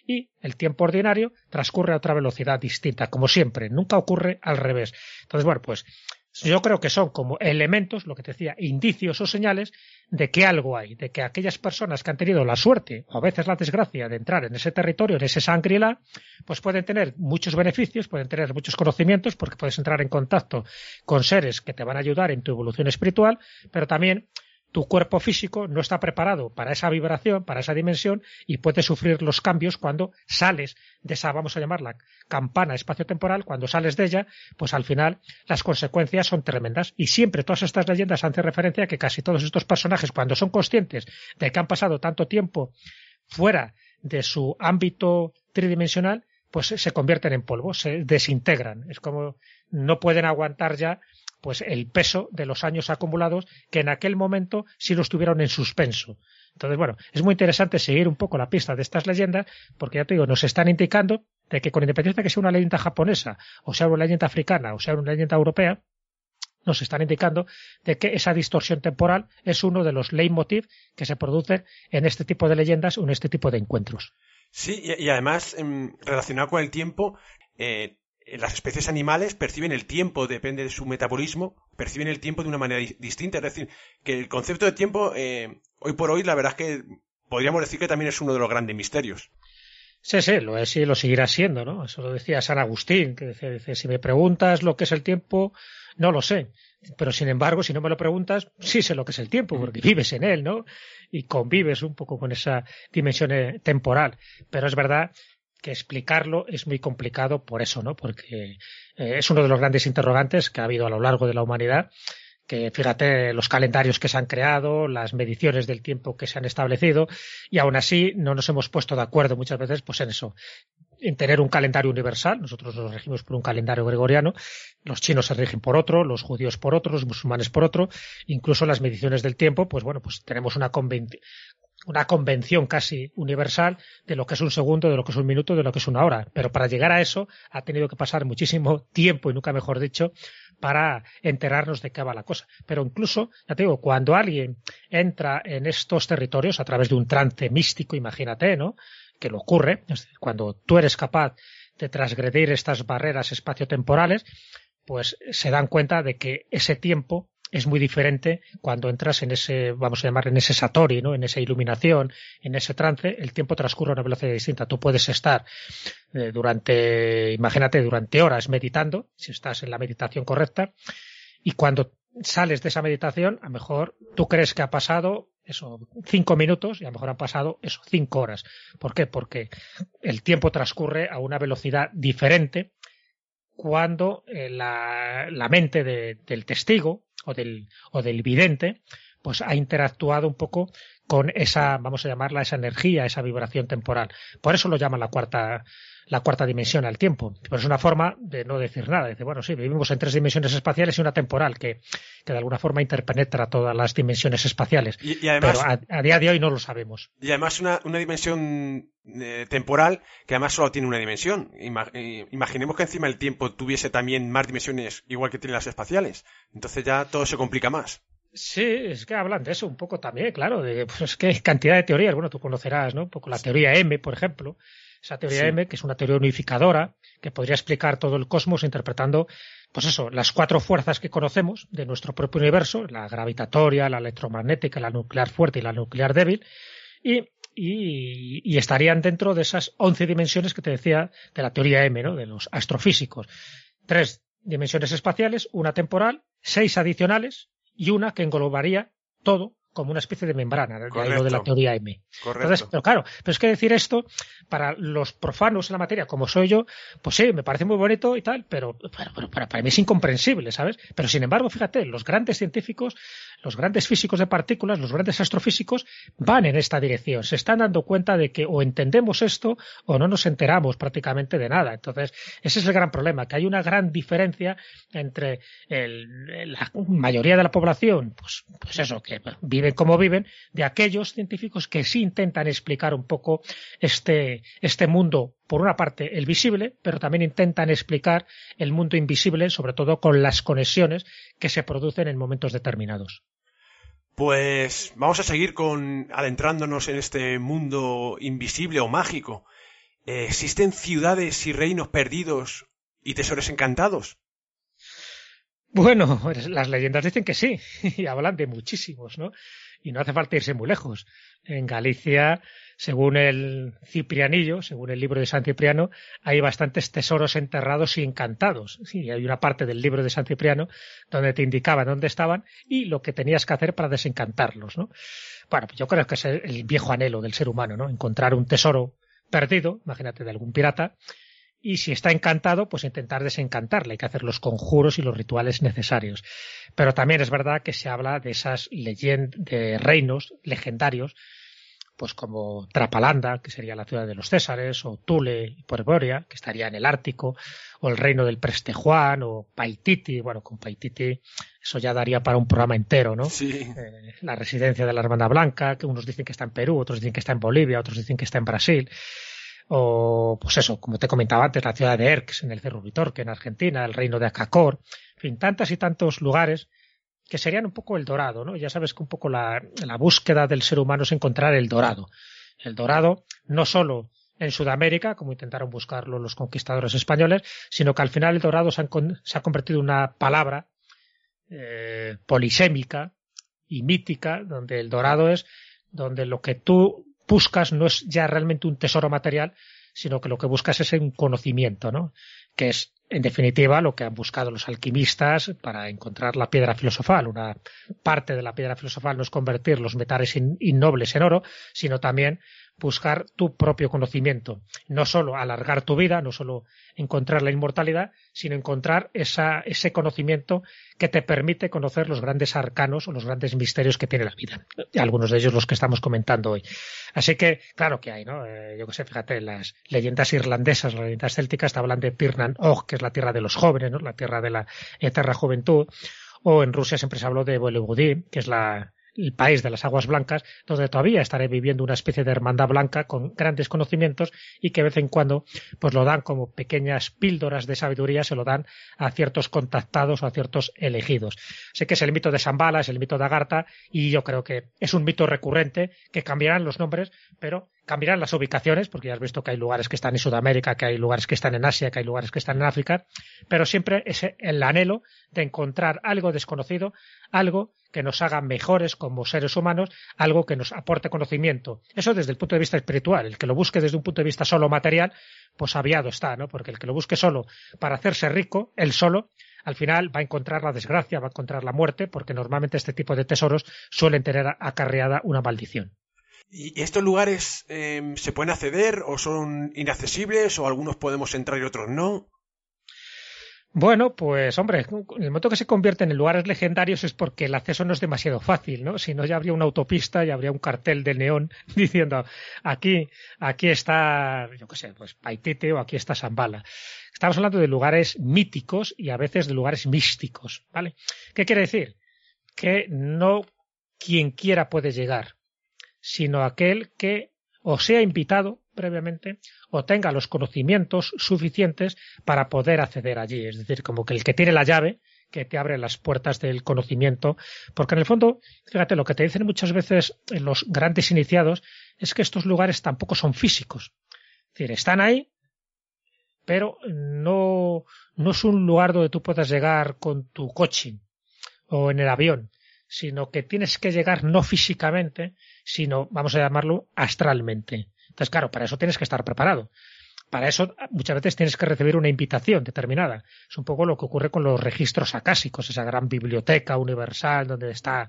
y el tiempo ordinario transcurre a otra velocidad distinta, como siempre. Nunca ocurre al revés. Entonces, bueno, pues yo creo que son como elementos, lo que te decía, indicios o señales de que algo hay, de que aquellas personas que han tenido la suerte o a veces la desgracia de entrar en ese territorio, en ese sangrila, pues pueden tener muchos beneficios, pueden tener muchos conocimientos porque puedes entrar en contacto con seres que te van a ayudar en tu evolución espiritual, pero también tu cuerpo físico no está preparado para esa vibración, para esa dimensión, y puede sufrir los cambios cuando sales de esa, vamos a llamarla, campana espacio-temporal, cuando sales de ella, pues al final las consecuencias son tremendas. Y siempre todas estas leyendas hacen referencia a que casi todos estos personajes, cuando son conscientes de que han pasado tanto tiempo fuera de su ámbito tridimensional, pues se convierten en polvo, se desintegran. Es como no pueden aguantar ya pues el peso de los años acumulados que en aquel momento sí los tuvieron en suspenso. Entonces, bueno, es muy interesante seguir un poco la pista de estas leyendas, porque ya te digo, nos están indicando de que con independencia de que sea una leyenda japonesa, o sea una leyenda africana, o sea una leyenda europea, nos están indicando de que esa distorsión temporal es uno de los leitmotiv que se producen en este tipo de leyendas o en este tipo de encuentros. Sí, y, además, em, relacionado con el tiempo, eh, las especies animales perciben el tiempo, depende de su metabolismo, perciben el tiempo de una manera distinta. Es decir, que el concepto de tiempo, eh, hoy por hoy, la verdad es que podríamos decir que también es uno de los grandes misterios. Sí, sí, lo es y lo seguirá siendo, ¿no? Eso lo decía San Agustín, que dice, si me preguntas lo que es el tiempo, no lo sé. Pero sin embargo, si no me lo preguntas, sí sé lo que es el tiempo, porque vives en él, ¿no? Y convives un poco con esa dimensión eh, temporal. Pero es verdad que explicarlo es muy complicado por eso, ¿no? Porque eh, es uno de los grandes interrogantes que ha habido a lo largo de la humanidad que fíjate los calendarios que se han creado, las mediciones del tiempo que se han establecido y aún así no nos hemos puesto de acuerdo muchas veces pues en eso, en tener un calendario universal, nosotros nos regimos por un calendario gregoriano, los chinos se rigen por otro, los judíos por otro, los musulmanes por otro, incluso las mediciones del tiempo, pues bueno, pues tenemos una una convención casi universal de lo que es un segundo, de lo que es un minuto, de lo que es una hora. Pero para llegar a eso ha tenido que pasar muchísimo tiempo, y nunca mejor dicho, para enterarnos de qué va la cosa. Pero incluso, ya te digo, cuando alguien entra en estos territorios a través de un trance místico, imagínate, ¿no? Que lo ocurre, cuando tú eres capaz de transgredir estas barreras espaciotemporales, pues se dan cuenta de que ese tiempo es muy diferente cuando entras en ese, vamos a llamar, en ese satori, ¿no? En esa iluminación, en ese trance, el tiempo transcurre a una velocidad distinta. Tú puedes estar eh, durante, imagínate, durante horas meditando, si estás en la meditación correcta, y cuando sales de esa meditación, a lo mejor tú crees que ha pasado eso, cinco minutos y a lo mejor han pasado eso, cinco horas. ¿Por qué? Porque el tiempo transcurre a una velocidad diferente cuando eh, la, la, mente del testigo o del, o del vidente pues ha interactuado un poco con esa, vamos a llamarla, esa energía, esa vibración temporal. Por eso lo llaman la cuarta, la cuarta dimensión al tiempo. Pero es una forma de no decir nada. Dice, bueno, sí, vivimos en tres dimensiones espaciales y una temporal que, que de alguna forma interpenetra todas las dimensiones espaciales. Y, además, Pero a, día de hoy no lo sabemos. Y además una, una dimensión eh, temporal que además solo tiene una dimensión. Eh, imaginemos que encima el tiempo tuviese también más dimensiones igual que tienen las espaciales. Entonces ya todo se complica más. Sí, es que hablan de eso un poco también, claro, de pues que cantidad de teorías, bueno, tú conocerás, ¿no? Un poco la teoría M, por ejemplo, esa teoría M, que es una teoría unificadora, que podría explicar todo el cosmos interpretando, pues eso, las cuatro fuerzas que conocemos de nuestro propio universo, la gravitatoria, la electromagnética, la nuclear fuerte y la nuclear débil, y, y, estarían dentro de esas once dimensiones que te decía de la teoría M, ¿no? De los astrofísicos. Tres dimensiones espaciales, una temporal, seis adicionales y una que englobaría todo como una especie de membrana, de, de la teoría M. Entonces, pero claro, pero es que decir esto, para los profanos en la materia, como soy yo, pues sí, me parece muy bonito y tal, pero, para, mí es incomprensible, ¿sabes? Pero sin embargo, fíjate, los grandes científicos, los grandes físicos de partículas, los grandes astrofísicos, van en esta dirección. Se están dando cuenta de que o entendemos esto o no nos enteramos prácticamente de nada. Entonces, ese es el gran problema, que hay una gran diferencia entre la mayoría de la población, pues, pues eso, que vive viven como viven, de aquellos científicos que sí intentan explicar un poco este, este mundo, por una parte, el visible, pero también intentan explicar el mundo invisible, sobre todo con las conexiones que se producen en momentos determinados. Pues vamos a seguir con adentrándonos en este mundo invisible o mágico. ¿Existen ciudades y reinos perdidos y tesoros encantados? Bueno, las leyendas dicen que sí, y hablan de muchísimos, ¿no? Y no hace falta irse muy lejos. En Galicia, según el Ciprianillo, según el libro de San Cipriano, hay bastantes tesoros enterrados y encantados. Sí, hay una parte del libro de San Cipriano donde te indicaba dónde estaban y lo que tenías que hacer para desencantarlos, ¿no? Bueno, pues yo creo que es el viejo anhelo del ser humano, ¿no? Encontrar un tesoro perdido, imagínate de algún pirata, y si está encantado, pues intentar desencantarle. Hay que hacer los conjuros y los rituales necesarios. Pero también es verdad que se habla de esas leyendas, de reinos legendarios, pues como Trapalanda, que sería la ciudad de los Césares, o Tule y Porboria, que estaría en el Ártico, o el reino del Prestejuan, o Paititi, bueno, con Paititi eso ya daría para un programa entero, ¿no? Sí. Eh, la residencia de la Hermana Blanca, que unos dicen que está en Perú, otros dicen que está en Bolivia, otros dicen que está en Brasil o pues eso, como te comentaba antes, la ciudad de Erx en el Cerro Vitorque en Argentina, el reino de Acacor, en fin, tantas y tantos lugares que serían un poco el dorado, ¿no? Ya sabes que un poco la, búsqueda del ser humano es encontrar el dorado. El dorado no solo en Sudamérica, como intentaron buscarlo los conquistadores españoles, sino que al final el dorado se, ha convertido en una palabra eh, polisémica y mítica, donde el dorado es donde lo que tú buscas no es ya realmente un tesoro material, sino que lo que buscas es un conocimiento, ¿no? Que es, en definitiva, lo que han buscado los alquimistas para encontrar la piedra filosofal. Una parte de la piedra filosofal no es convertir los metales innobles en oro, sino también buscar tu propio conocimiento. No solo alargar tu vida, no solo encontrar la inmortalidad, sino encontrar ese conocimiento que te permite conocer los grandes arcanos o los grandes misterios que tiene la vida. Algunos de ellos los que estamos comentando hoy. Así que, claro que hay, ¿no? Eh, yo que sé, fíjate, las leyendas irlandesas, las leyendas célticas, te hablan de Tirnan Og, que es la tierra de los jóvenes, ¿no? La tierra de la eterna juventud. O en Rusia siempre se habló de Vologudí, que es la, el país de las aguas blancas, donde todavía estaré viviendo una especie de hermandad blanca con grandes conocimientos y que de vez en cuando pues lo dan como pequeñas píldoras de sabiduría, se lo dan a ciertos contactados o a ciertos elegidos. Sé que es el mito de Zambala, es el mito de Agartha y yo creo que es un mito recurrente que cambiarán los nombres, pero cambiarán las ubicaciones, porque ya has visto que hay lugares que están en Sudamérica, que hay lugares que están en Asia, que hay lugares que están en África, pero siempre es el anhelo de encontrar algo desconocido, algo que nos haga mejores como seres humanos, algo que nos aporte conocimiento. Eso desde el punto de vista espiritual. El que lo busque desde un punto de vista solo material, pues aviado está, ¿no? Porque el que lo busque solo para hacerse rico, él solo, al final va a encontrar la desgracia, va a encontrar la muerte, porque normalmente este tipo de tesoros suelen tener acarreada una maldición. ¿Y estos lugares em, se pueden acceder o son inaccesibles o algunos podemos entrar y otros no? Bueno, pues hombre, el momento que se convierten en lugares legendarios es porque el acceso no es demasiado fácil, ¿no? Si no, ya habría una autopista, ya habría un cartel de neón diciendo aquí, aquí está, yo qué sé, pues Paitete o aquí está Zambala. Estamos hablando de lugares míticos y a veces de lugares místicos, ¿vale? ¿Qué quiere decir? Que no quien quiera puede llegar, sino aquel que o sea invitado previamente o tenga los conocimientos suficientes para poder acceder allí. Es decir, como que el que tiene la llave que te abre las puertas del conocimiento, porque en el fondo, fíjate, lo que te dicen muchas veces los grandes iniciados es que estos lugares tampoco son físicos. Es decir, están ahí, pero no, no es un lugar donde tú puedas llegar con tu coche o en el avión, sino que tienes que llegar no físicamente, sino, vamos a llamarlo, astralmente. Entonces, claro, para eso tienes que estar preparado. Para eso muchas veces tienes que recibir una invitación determinada. Es un poco lo que ocurre con los registros acásicos, esa gran biblioteca universal donde está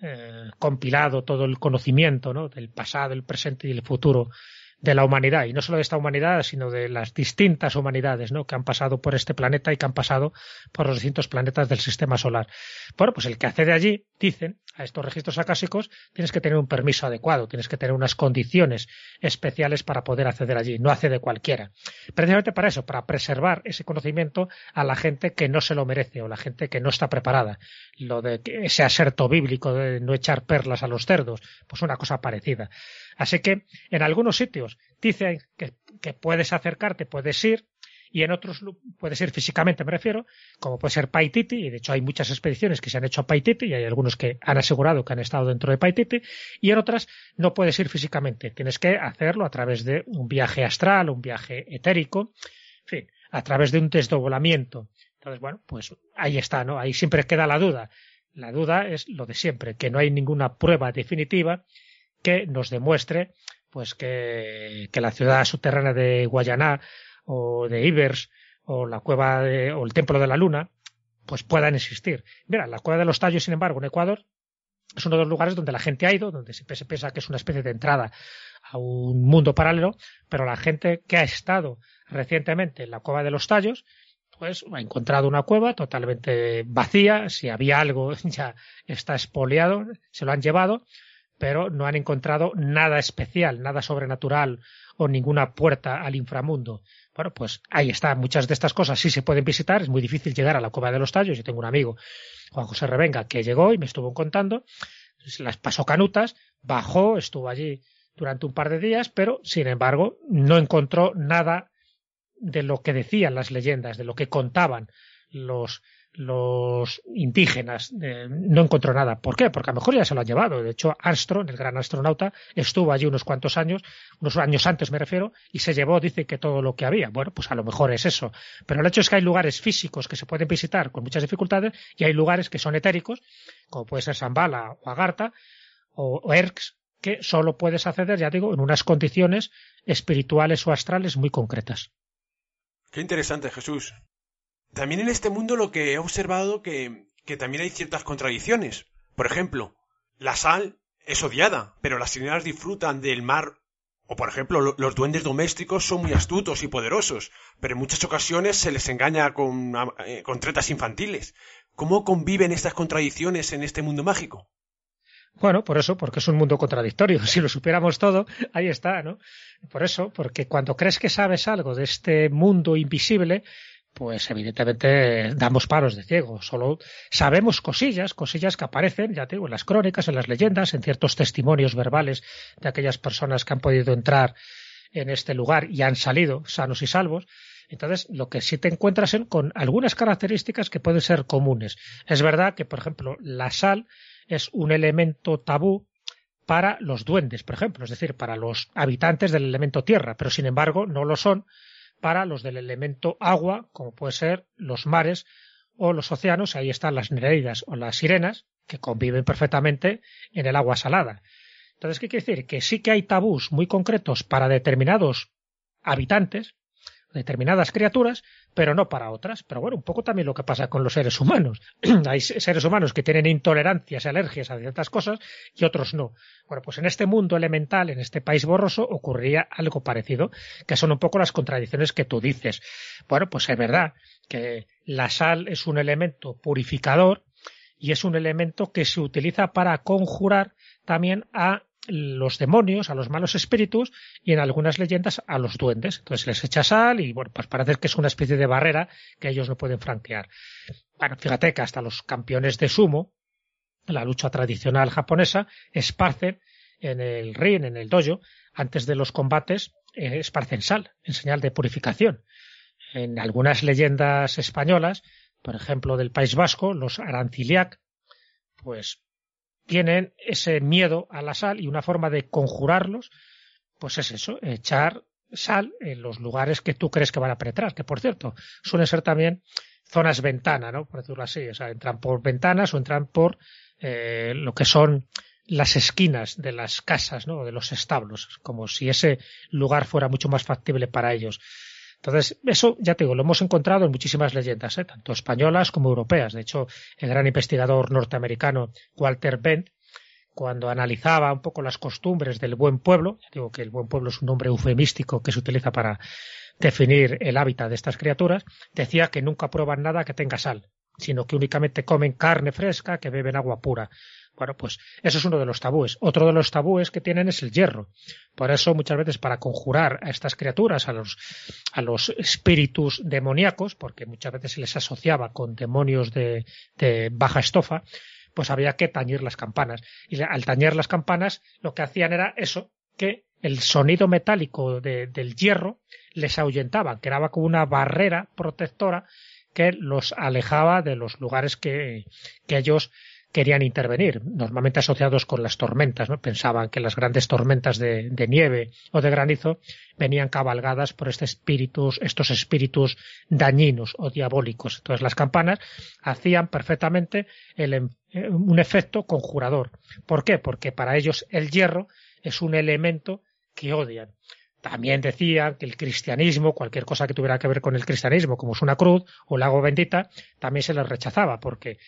eh, compilado todo el conocimiento ¿no? del pasado, el presente y el futuro de la humanidad, y no solo de esta humanidad, sino de las distintas humanidades ¿no? que han pasado por este planeta y que han pasado por los distintos planetas del sistema solar. Bueno, pues el que accede allí, dicen, a estos registros acásicos, tienes que tener un permiso adecuado, tienes que tener unas condiciones especiales para poder acceder allí, no accede cualquiera. Precisamente para eso, para preservar ese conocimiento a la gente que no se lo merece o la gente que no está preparada. Lo de ese aserto bíblico de no echar perlas a los cerdos, pues una cosa parecida. Así que en algunos sitios dicen que, puedes acercarte, puedes ir, y en otros puedes ir físicamente, me refiero, como puede ser Paititi, y de hecho hay muchas expediciones que se han hecho a Paititi y hay algunos que han asegurado que han estado dentro de Paititi, y en otras no puedes ir físicamente, tienes que hacerlo a través de un viaje astral, un viaje etérico, en fin, a través de un desdoblamiento. Entonces, bueno, pues ahí está, ¿no? Ahí siempre queda la duda. La duda es lo de siempre, que no hay ninguna prueba definitiva que nos demuestre pues que, la ciudad subterránea de Guayaná o de Ibers o la cueva o el templo de la luna pues puedan existir. Mira, la cueva de los tallos, sin embargo, en Ecuador es uno de los lugares donde la gente ha ido, donde siempre se piensa que es una especie de entrada a un mundo paralelo, pero la gente que ha estado recientemente en la cueva de los tallos, pues ha encontrado una cueva totalmente vacía, si había algo ya está expoliado, se lo han llevado, pero no han encontrado nada especial, nada sobrenatural o ninguna puerta al inframundo. Bueno, pues ahí está. Muchas de estas cosas sí se pueden visitar. Es muy difícil llegar a la Cueva de los Tallos. Yo tengo un amigo, Juan José Revenga, que llegó y me estuvo contando. Las pasó canutas, bajó, estuvo allí durante un par de días, pero sin embargo no encontró nada de lo que decían las leyendas, de lo que contaban los los indígenas no encontró nada. ¿Por qué? Porque a lo mejor ya se lo han llevado. De hecho, Armstrong, el gran astronauta, estuvo allí unos cuantos años, unos años antes me refiero, y se llevó, dice que todo lo que había. Bueno, pues a lo mejor es eso. Pero el hecho es que hay lugares físicos que se pueden visitar con muchas dificultades y hay lugares que son etéricos, como puede ser Zambala o Agartha o, o que solo puedes acceder, ya digo, en unas condiciones espirituales o astrales muy concretas. Qué interesante, Jesús. También en este mundo lo que he observado que, que también hay ciertas contradicciones. Por ejemplo, la sal es odiada, pero las sirenas disfrutan del mar. O por ejemplo, los duendes domésticos son muy astutos y poderosos, pero en muchas ocasiones se les engaña con, eh, con tretas infantiles. ¿Cómo conviven estas contradicciones en este mundo mágico? Bueno, por eso, porque es un mundo contradictorio. Si lo supiéramos todo, ahí está, ¿no? Por eso, porque cuando crees que sabes algo de este mundo invisible, pues evidentemente damos paros de ciego. Solo sabemos cosillas, cosillas que aparecen, ya te digo, en las crónicas, en las leyendas, en ciertos testimonios verbales de aquellas personas que han podido entrar en este lugar y han salido sanos y salvos. Entonces, lo que sí te encuentras en, con algunas características que pueden ser comunes. Es verdad que, por ejemplo, la sal es un elemento tabú para los duendes, por ejemplo, es decir, para los habitantes del elemento tierra, pero sin embargo no lo son para los del elemento agua, como puede ser los mares o los océanos, ahí están las nereidas o las sirenas, que conviven perfectamente en el agua salada. Entonces, ¿qué quiere decir? Que sí que hay tabús muy concretos para determinados habitantes, determinadas criaturas, pero no para otras. Pero bueno, un poco también lo que pasa con los seres humanos. Hay seres humanos que tienen intolerancias y alergias a ciertas cosas y otros no. Bueno, pues en este mundo elemental, en este país borroso, ocurría algo parecido, que son un poco las contradicciones que tú dices. Bueno, pues es verdad que la sal es un elemento purificador y es un elemento que se utiliza para conjurar también a los demonios, a los malos espíritus y en algunas leyendas a los duendes. Entonces les echa sal y bueno, pues parece que es una especie de barrera que ellos no pueden franquear. Bueno, fíjate que hasta los campeones de sumo, la lucha tradicional japonesa, esparcen en el ring, en el dojo, antes de los combates, eh, esparcen sal en señal de purificación. En algunas leyendas españolas, por ejemplo del País Vasco, los aranciliac, pues tienen ese miedo a la sal y una forma de conjurarlos, pues es eso, echar sal en los lugares que tú crees que van a penetrar, que por cierto, suelen ser también zonas ventana, ¿no? Por decirlo así, o sea, entran por ventanas o entran por eh, lo que son las esquinas de las casas, ¿no? De los establos, como si ese lugar fuera mucho más factible para ellos. Entonces, eso, ya te digo, lo hemos encontrado en muchísimas leyendas, ¿eh? tanto españolas como europeas. De hecho, el gran investigador norteamericano Walter Bent, cuando analizaba un poco las costumbres del buen pueblo, ya digo que el buen pueblo es un nombre eufemístico que se utiliza para definir el hábitat de estas criaturas, decía que nunca prueban nada que tenga sal, sino que únicamente comen carne fresca, que beben agua pura. Bueno, pues eso es uno de los tabúes. Otro de los tabúes que tienen es el hierro. Por eso muchas veces para conjurar a estas criaturas, a los, a los espíritus demoníacos, porque muchas veces se les asociaba con demonios de, de baja estofa, pues había que tañir las campanas. Y al tañir las campanas lo que hacían era eso, que el sonido metálico del hierro les ahuyentaba, creaba como una barrera protectora que los alejaba de los lugares que, que ellos querían intervenir, normalmente asociados con las tormentas, ¿no? Pensaban que las grandes tormentas de, nieve o de granizo venían cabalgadas por estos espíritus, estos espíritus dañinos o diabólicos. Entonces las campanas hacían perfectamente em, eh, un efecto conjurador. ¿Por qué? Porque para ellos el hierro es un elemento que odian. También decían que el cristianismo, cualquier cosa que tuviera que ver con el cristianismo, como es una cruz o el agua bendita, también se les rechazaba, porque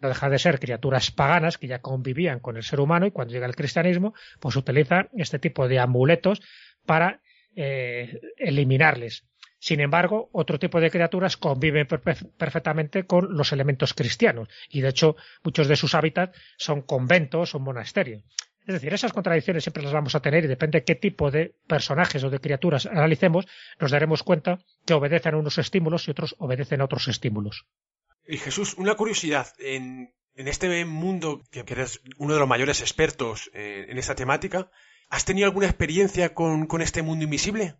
no deja de ser criaturas paganas que ya convivían con el ser humano y cuando llega el cristianismo, pues utilizan este tipo de amuletos para eh, eliminarles. Sin embargo, otro tipo de criaturas conviven perfectamente con los elementos cristianos y de hecho muchos de sus hábitats son conventos o monasterios. Es decir, esas contradicciones siempre las vamos a tener y depende de qué tipo de personajes o de criaturas analicemos, nos daremos cuenta que obedecen a unos estímulos y otros obedecen a otros estímulos. Y Jesús, una curiosidad. En, este mundo, que, eres uno de los mayores expertos eh, en esta temática, ¿has tenido alguna experiencia con, este mundo invisible?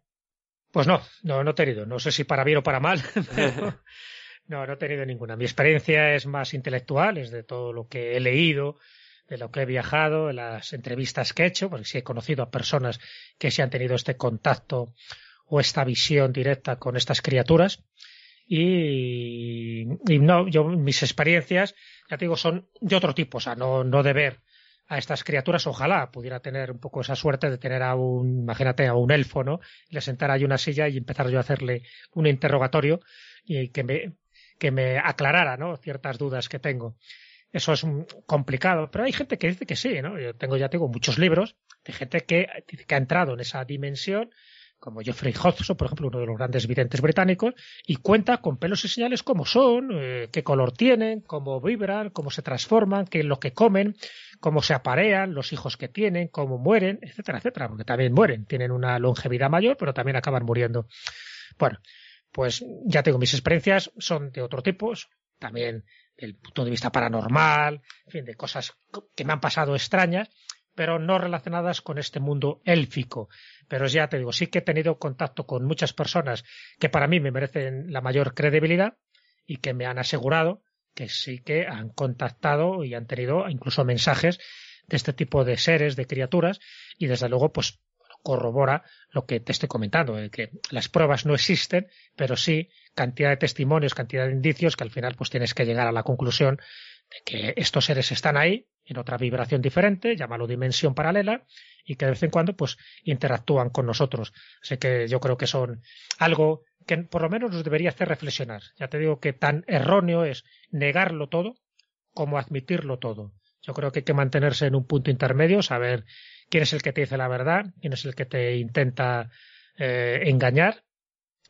Pues no, no, no he tenido. No sé si para bien o para mal. No, no he tenido ninguna. Mi experiencia es más intelectual, es de todo lo que he leído, de lo que he viajado, de las entrevistas que he hecho, porque sí he conocido a personas que se han tenido este contacto o esta visión directa con estas criaturas. Y, no, yo, mis experiencias, ya te digo, son de otro tipo, o sea, no, no de ver a estas criaturas, ojalá pudiera tener un poco esa suerte de tener a un, imagínate, a un elfo, ¿no? Y le sentara ahí una silla y empezar yo a hacerle un interrogatorio y que me, que me aclarara, ¿no? Ciertas dudas que tengo. Eso es complicado, pero hay gente que dice que sí, ¿no? Yo tengo, ya tengo muchos libros de gente que, que ha entrado en esa dimensión como Geoffrey Hodgson, por ejemplo, uno de los grandes videntes británicos, y cuenta con pelos y señales cómo son, eh, qué color tienen, cómo vibran, cómo se transforman, qué es lo que comen, cómo se aparean, los hijos que tienen, cómo mueren, etcétera, etcétera, porque también mueren, tienen una longevidad mayor, pero también acaban muriendo. Bueno, pues ya tengo mis experiencias, son de otro tipo, también del punto de vista paranormal, en fin, de cosas que me han pasado extrañas, pero no relacionadas con este mundo élfico. Pero ya te digo, sí que he tenido contacto con muchas personas que para mí me merecen la mayor credibilidad y que me han asegurado que sí que han contactado y han tenido incluso mensajes de este tipo de seres, de criaturas, y desde luego, pues corrobora lo que te estoy comentando, de que las pruebas no existen, pero sí cantidad de testimonios, cantidad de indicios que al final pues tienes que llegar a la conclusión que estos seres están ahí en otra vibración diferente, llámalo dimensión paralela, y que de vez en cuando pues interactúan con nosotros. Así que yo creo que son algo que por lo menos nos debería hacer reflexionar. Ya te digo que tan erróneo es negarlo todo como admitirlo todo. Yo creo que hay que mantenerse en un punto intermedio, saber quién es el que te dice la verdad, quién es el que te intenta eh, engañar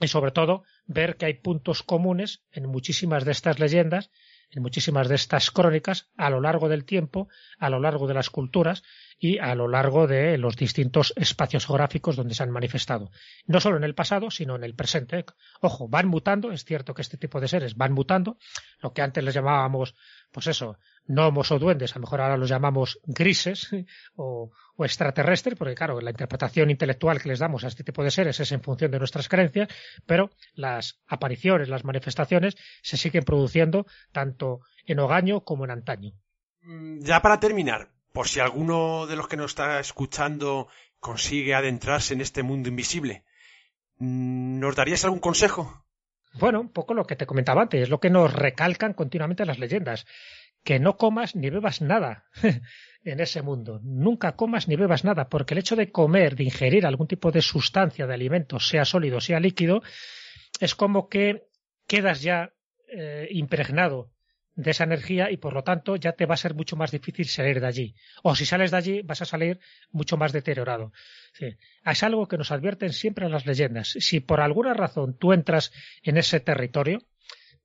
y sobre todo ver que hay puntos comunes en muchísimas de estas leyendas en muchísimas de estas crónicas a lo largo del tiempo, a lo largo de las culturas y a lo largo de los distintos espacios geográficos donde se han manifestado. No solo en el pasado, sino en el presente. Ojo, van mutando, es cierto que este tipo de seres van mutando, lo que antes les llamábamos, pues eso, gnomos o duendes, a lo mejor ahora los llamamos grises o, o extraterrestres, porque claro, la interpretación intelectual que les damos a este tipo de seres es en función de nuestras creencias, pero las apariciones, las manifestaciones se siguen produciendo tanto en Ogaño como en antaño. Mm, ya para terminar, por si alguno de los que nos está escuchando consigue adentrarse en este mundo invisible, mm, ¿nos darías algún consejo? Bueno, un poco lo que te comentaba antes, es lo que nos recalcan continuamente las leyendas que no comas ni bebas nada en ese mundo. Nunca comas ni bebas nada, porque el hecho de comer, de ingerir algún tipo de sustancia, de alimento, sea sólido, sea líquido, es como que quedas ya eh, impregnado de esa energía y por lo tanto ya te va a ser mucho más difícil salir de allí. O si sales de allí vas a salir mucho más deteriorado. Es algo que nos advierten siempre las leyendas. Si por alguna razón tú entras en ese territorio,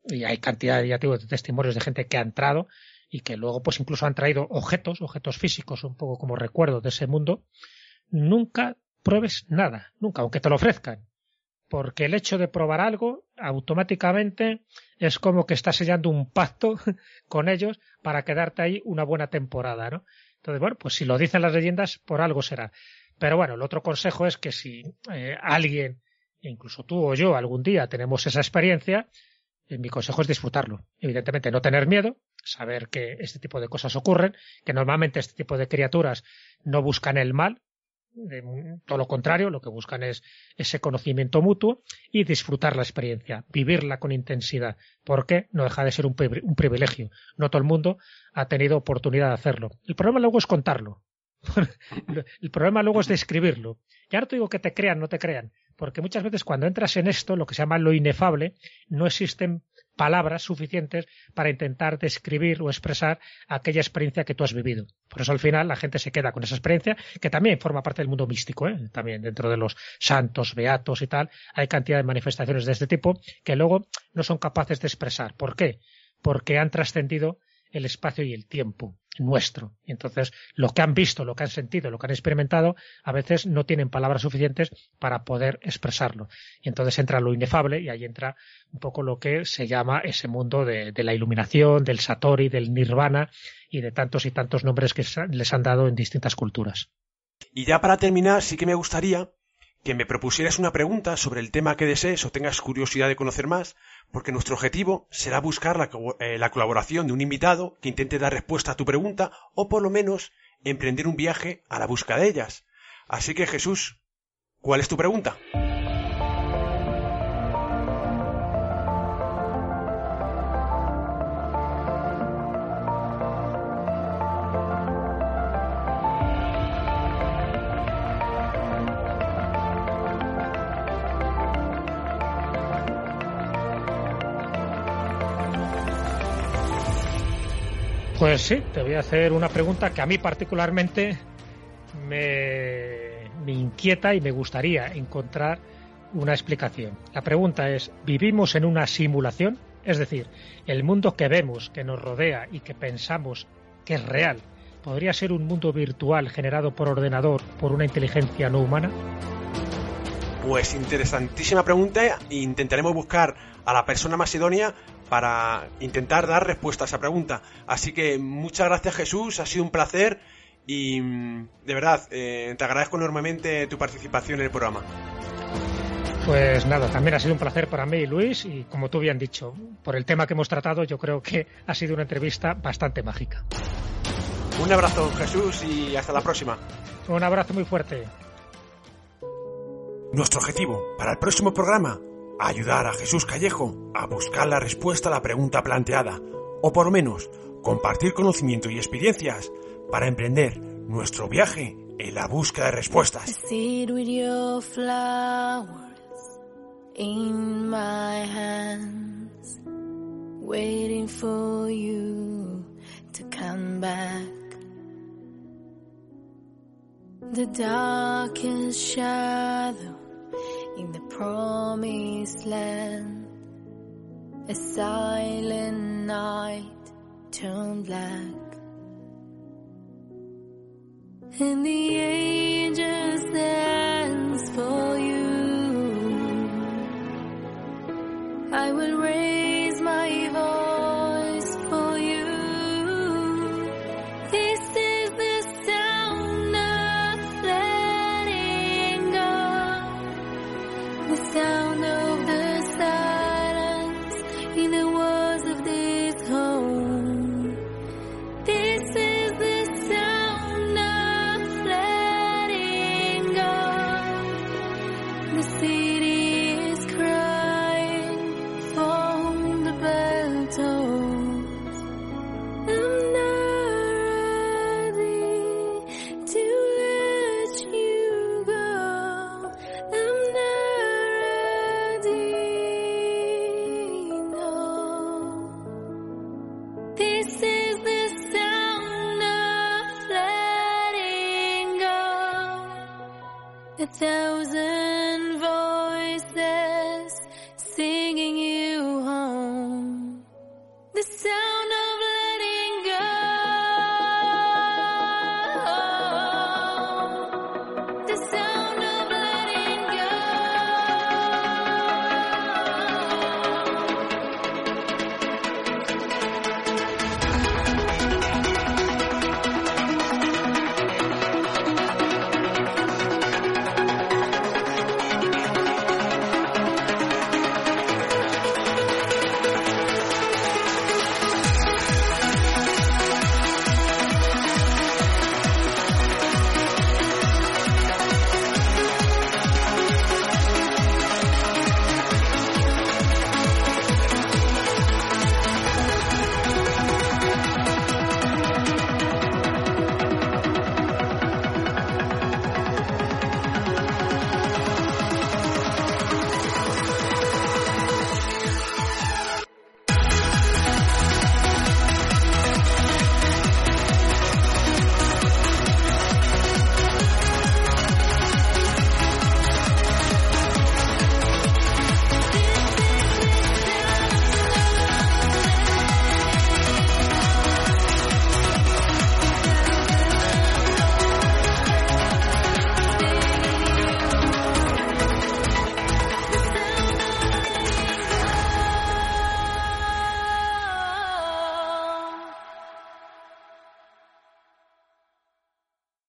y hay cantidad ya de testimonios de gente que ha entrado y que luego pues incluso han traído objetos, objetos físicos, un poco como recuerdo de ese mundo, nunca pruebes nada, nunca, aunque te lo ofrezcan. Porque el hecho de probar algo automáticamente es como que estás sellando un pacto con ellos para quedarte ahí una buena temporada, ¿no? Entonces, bueno, pues si lo dicen las leyendas, por algo será. Pero bueno, el otro consejo es que si eh, alguien, incluso tú o yo, algún día tenemos esa experiencia, mi consejo es disfrutarlo. Evidentemente, no tener miedo, saber que este tipo de cosas ocurren, que normalmente este tipo de criaturas no buscan el mal, todo lo contrario, lo que buscan es ese conocimiento mutuo y disfrutar la experiencia, vivirla con intensidad, porque no deja de ser un, un privilegio. No todo el mundo ha tenido oportunidad de hacerlo. El problema luego es contarlo. el problema luego es describirlo. Y ahora te digo que te crean, no te crean porque muchas veces cuando entras en esto, lo que se llama lo inefable, no existen palabras suficientes para intentar describir o expresar aquella experiencia que tú has vivido. Por eso al final la gente se queda con esa experiencia, que también forma parte del mundo místico, ¿eh? también dentro de los santos, beatos y tal, hay cantidad de manifestaciones de este tipo que luego no son capaces de expresar. ¿Por qué? Porque han trascendido el espacio y el tiempo nuestro. Y entonces, lo que han visto, lo que han sentido, lo que han experimentado, a veces no tienen palabras suficientes para poder expresarlo. Y entonces entra lo inefable y ahí entra un poco lo que se llama ese mundo de, la iluminación, del Satori, del Nirvana y de tantos y tantos nombres que les han dado en distintas culturas. Y ya para terminar, sí que me gustaría que me propusieras una pregunta sobre el tema que desees o tengas curiosidad de conocer más, porque nuestro objetivo será buscar la, eh, la, colaboración de un invitado que intente dar respuesta a tu pregunta o por lo menos emprender un viaje a la busca de ellas. Así que Jesús, ¿cuál es tu pregunta? Pues sí, te voy a hacer una pregunta que a mí particularmente me, inquieta y me gustaría encontrar una explicación. La pregunta es, ¿vivimos en una simulación? Es decir, el mundo que vemos, que nos rodea y que pensamos que es real, ¿podría ser un mundo virtual generado por ordenador por una inteligencia no humana? Pues interesantísima pregunta. Intentaremos buscar a la persona más idónea para intentar dar respuesta a esa pregunta. Así que muchas gracias Jesús, ha sido un placer y de verdad eh, te agradezco enormemente tu participación en el programa. Pues nada, también ha sido un placer para mí, Luis, y como tú bien dicho, por el tema que hemos tratado, yo creo que ha sido una entrevista bastante mágica. Un abrazo, Jesús, y hasta la próxima. Un abrazo muy fuerte. Nuestro objetivo para el próximo programa ayudar a Jesús Callejo a buscar la respuesta a la pregunta planteada, o por lo menos compartir conocimiento y experiencias para emprender nuestro viaje en la búsqueda de respuestas. Shadow in the promised land. A silent night turned black. And the angels dance for you. I will raise my voice. A thousand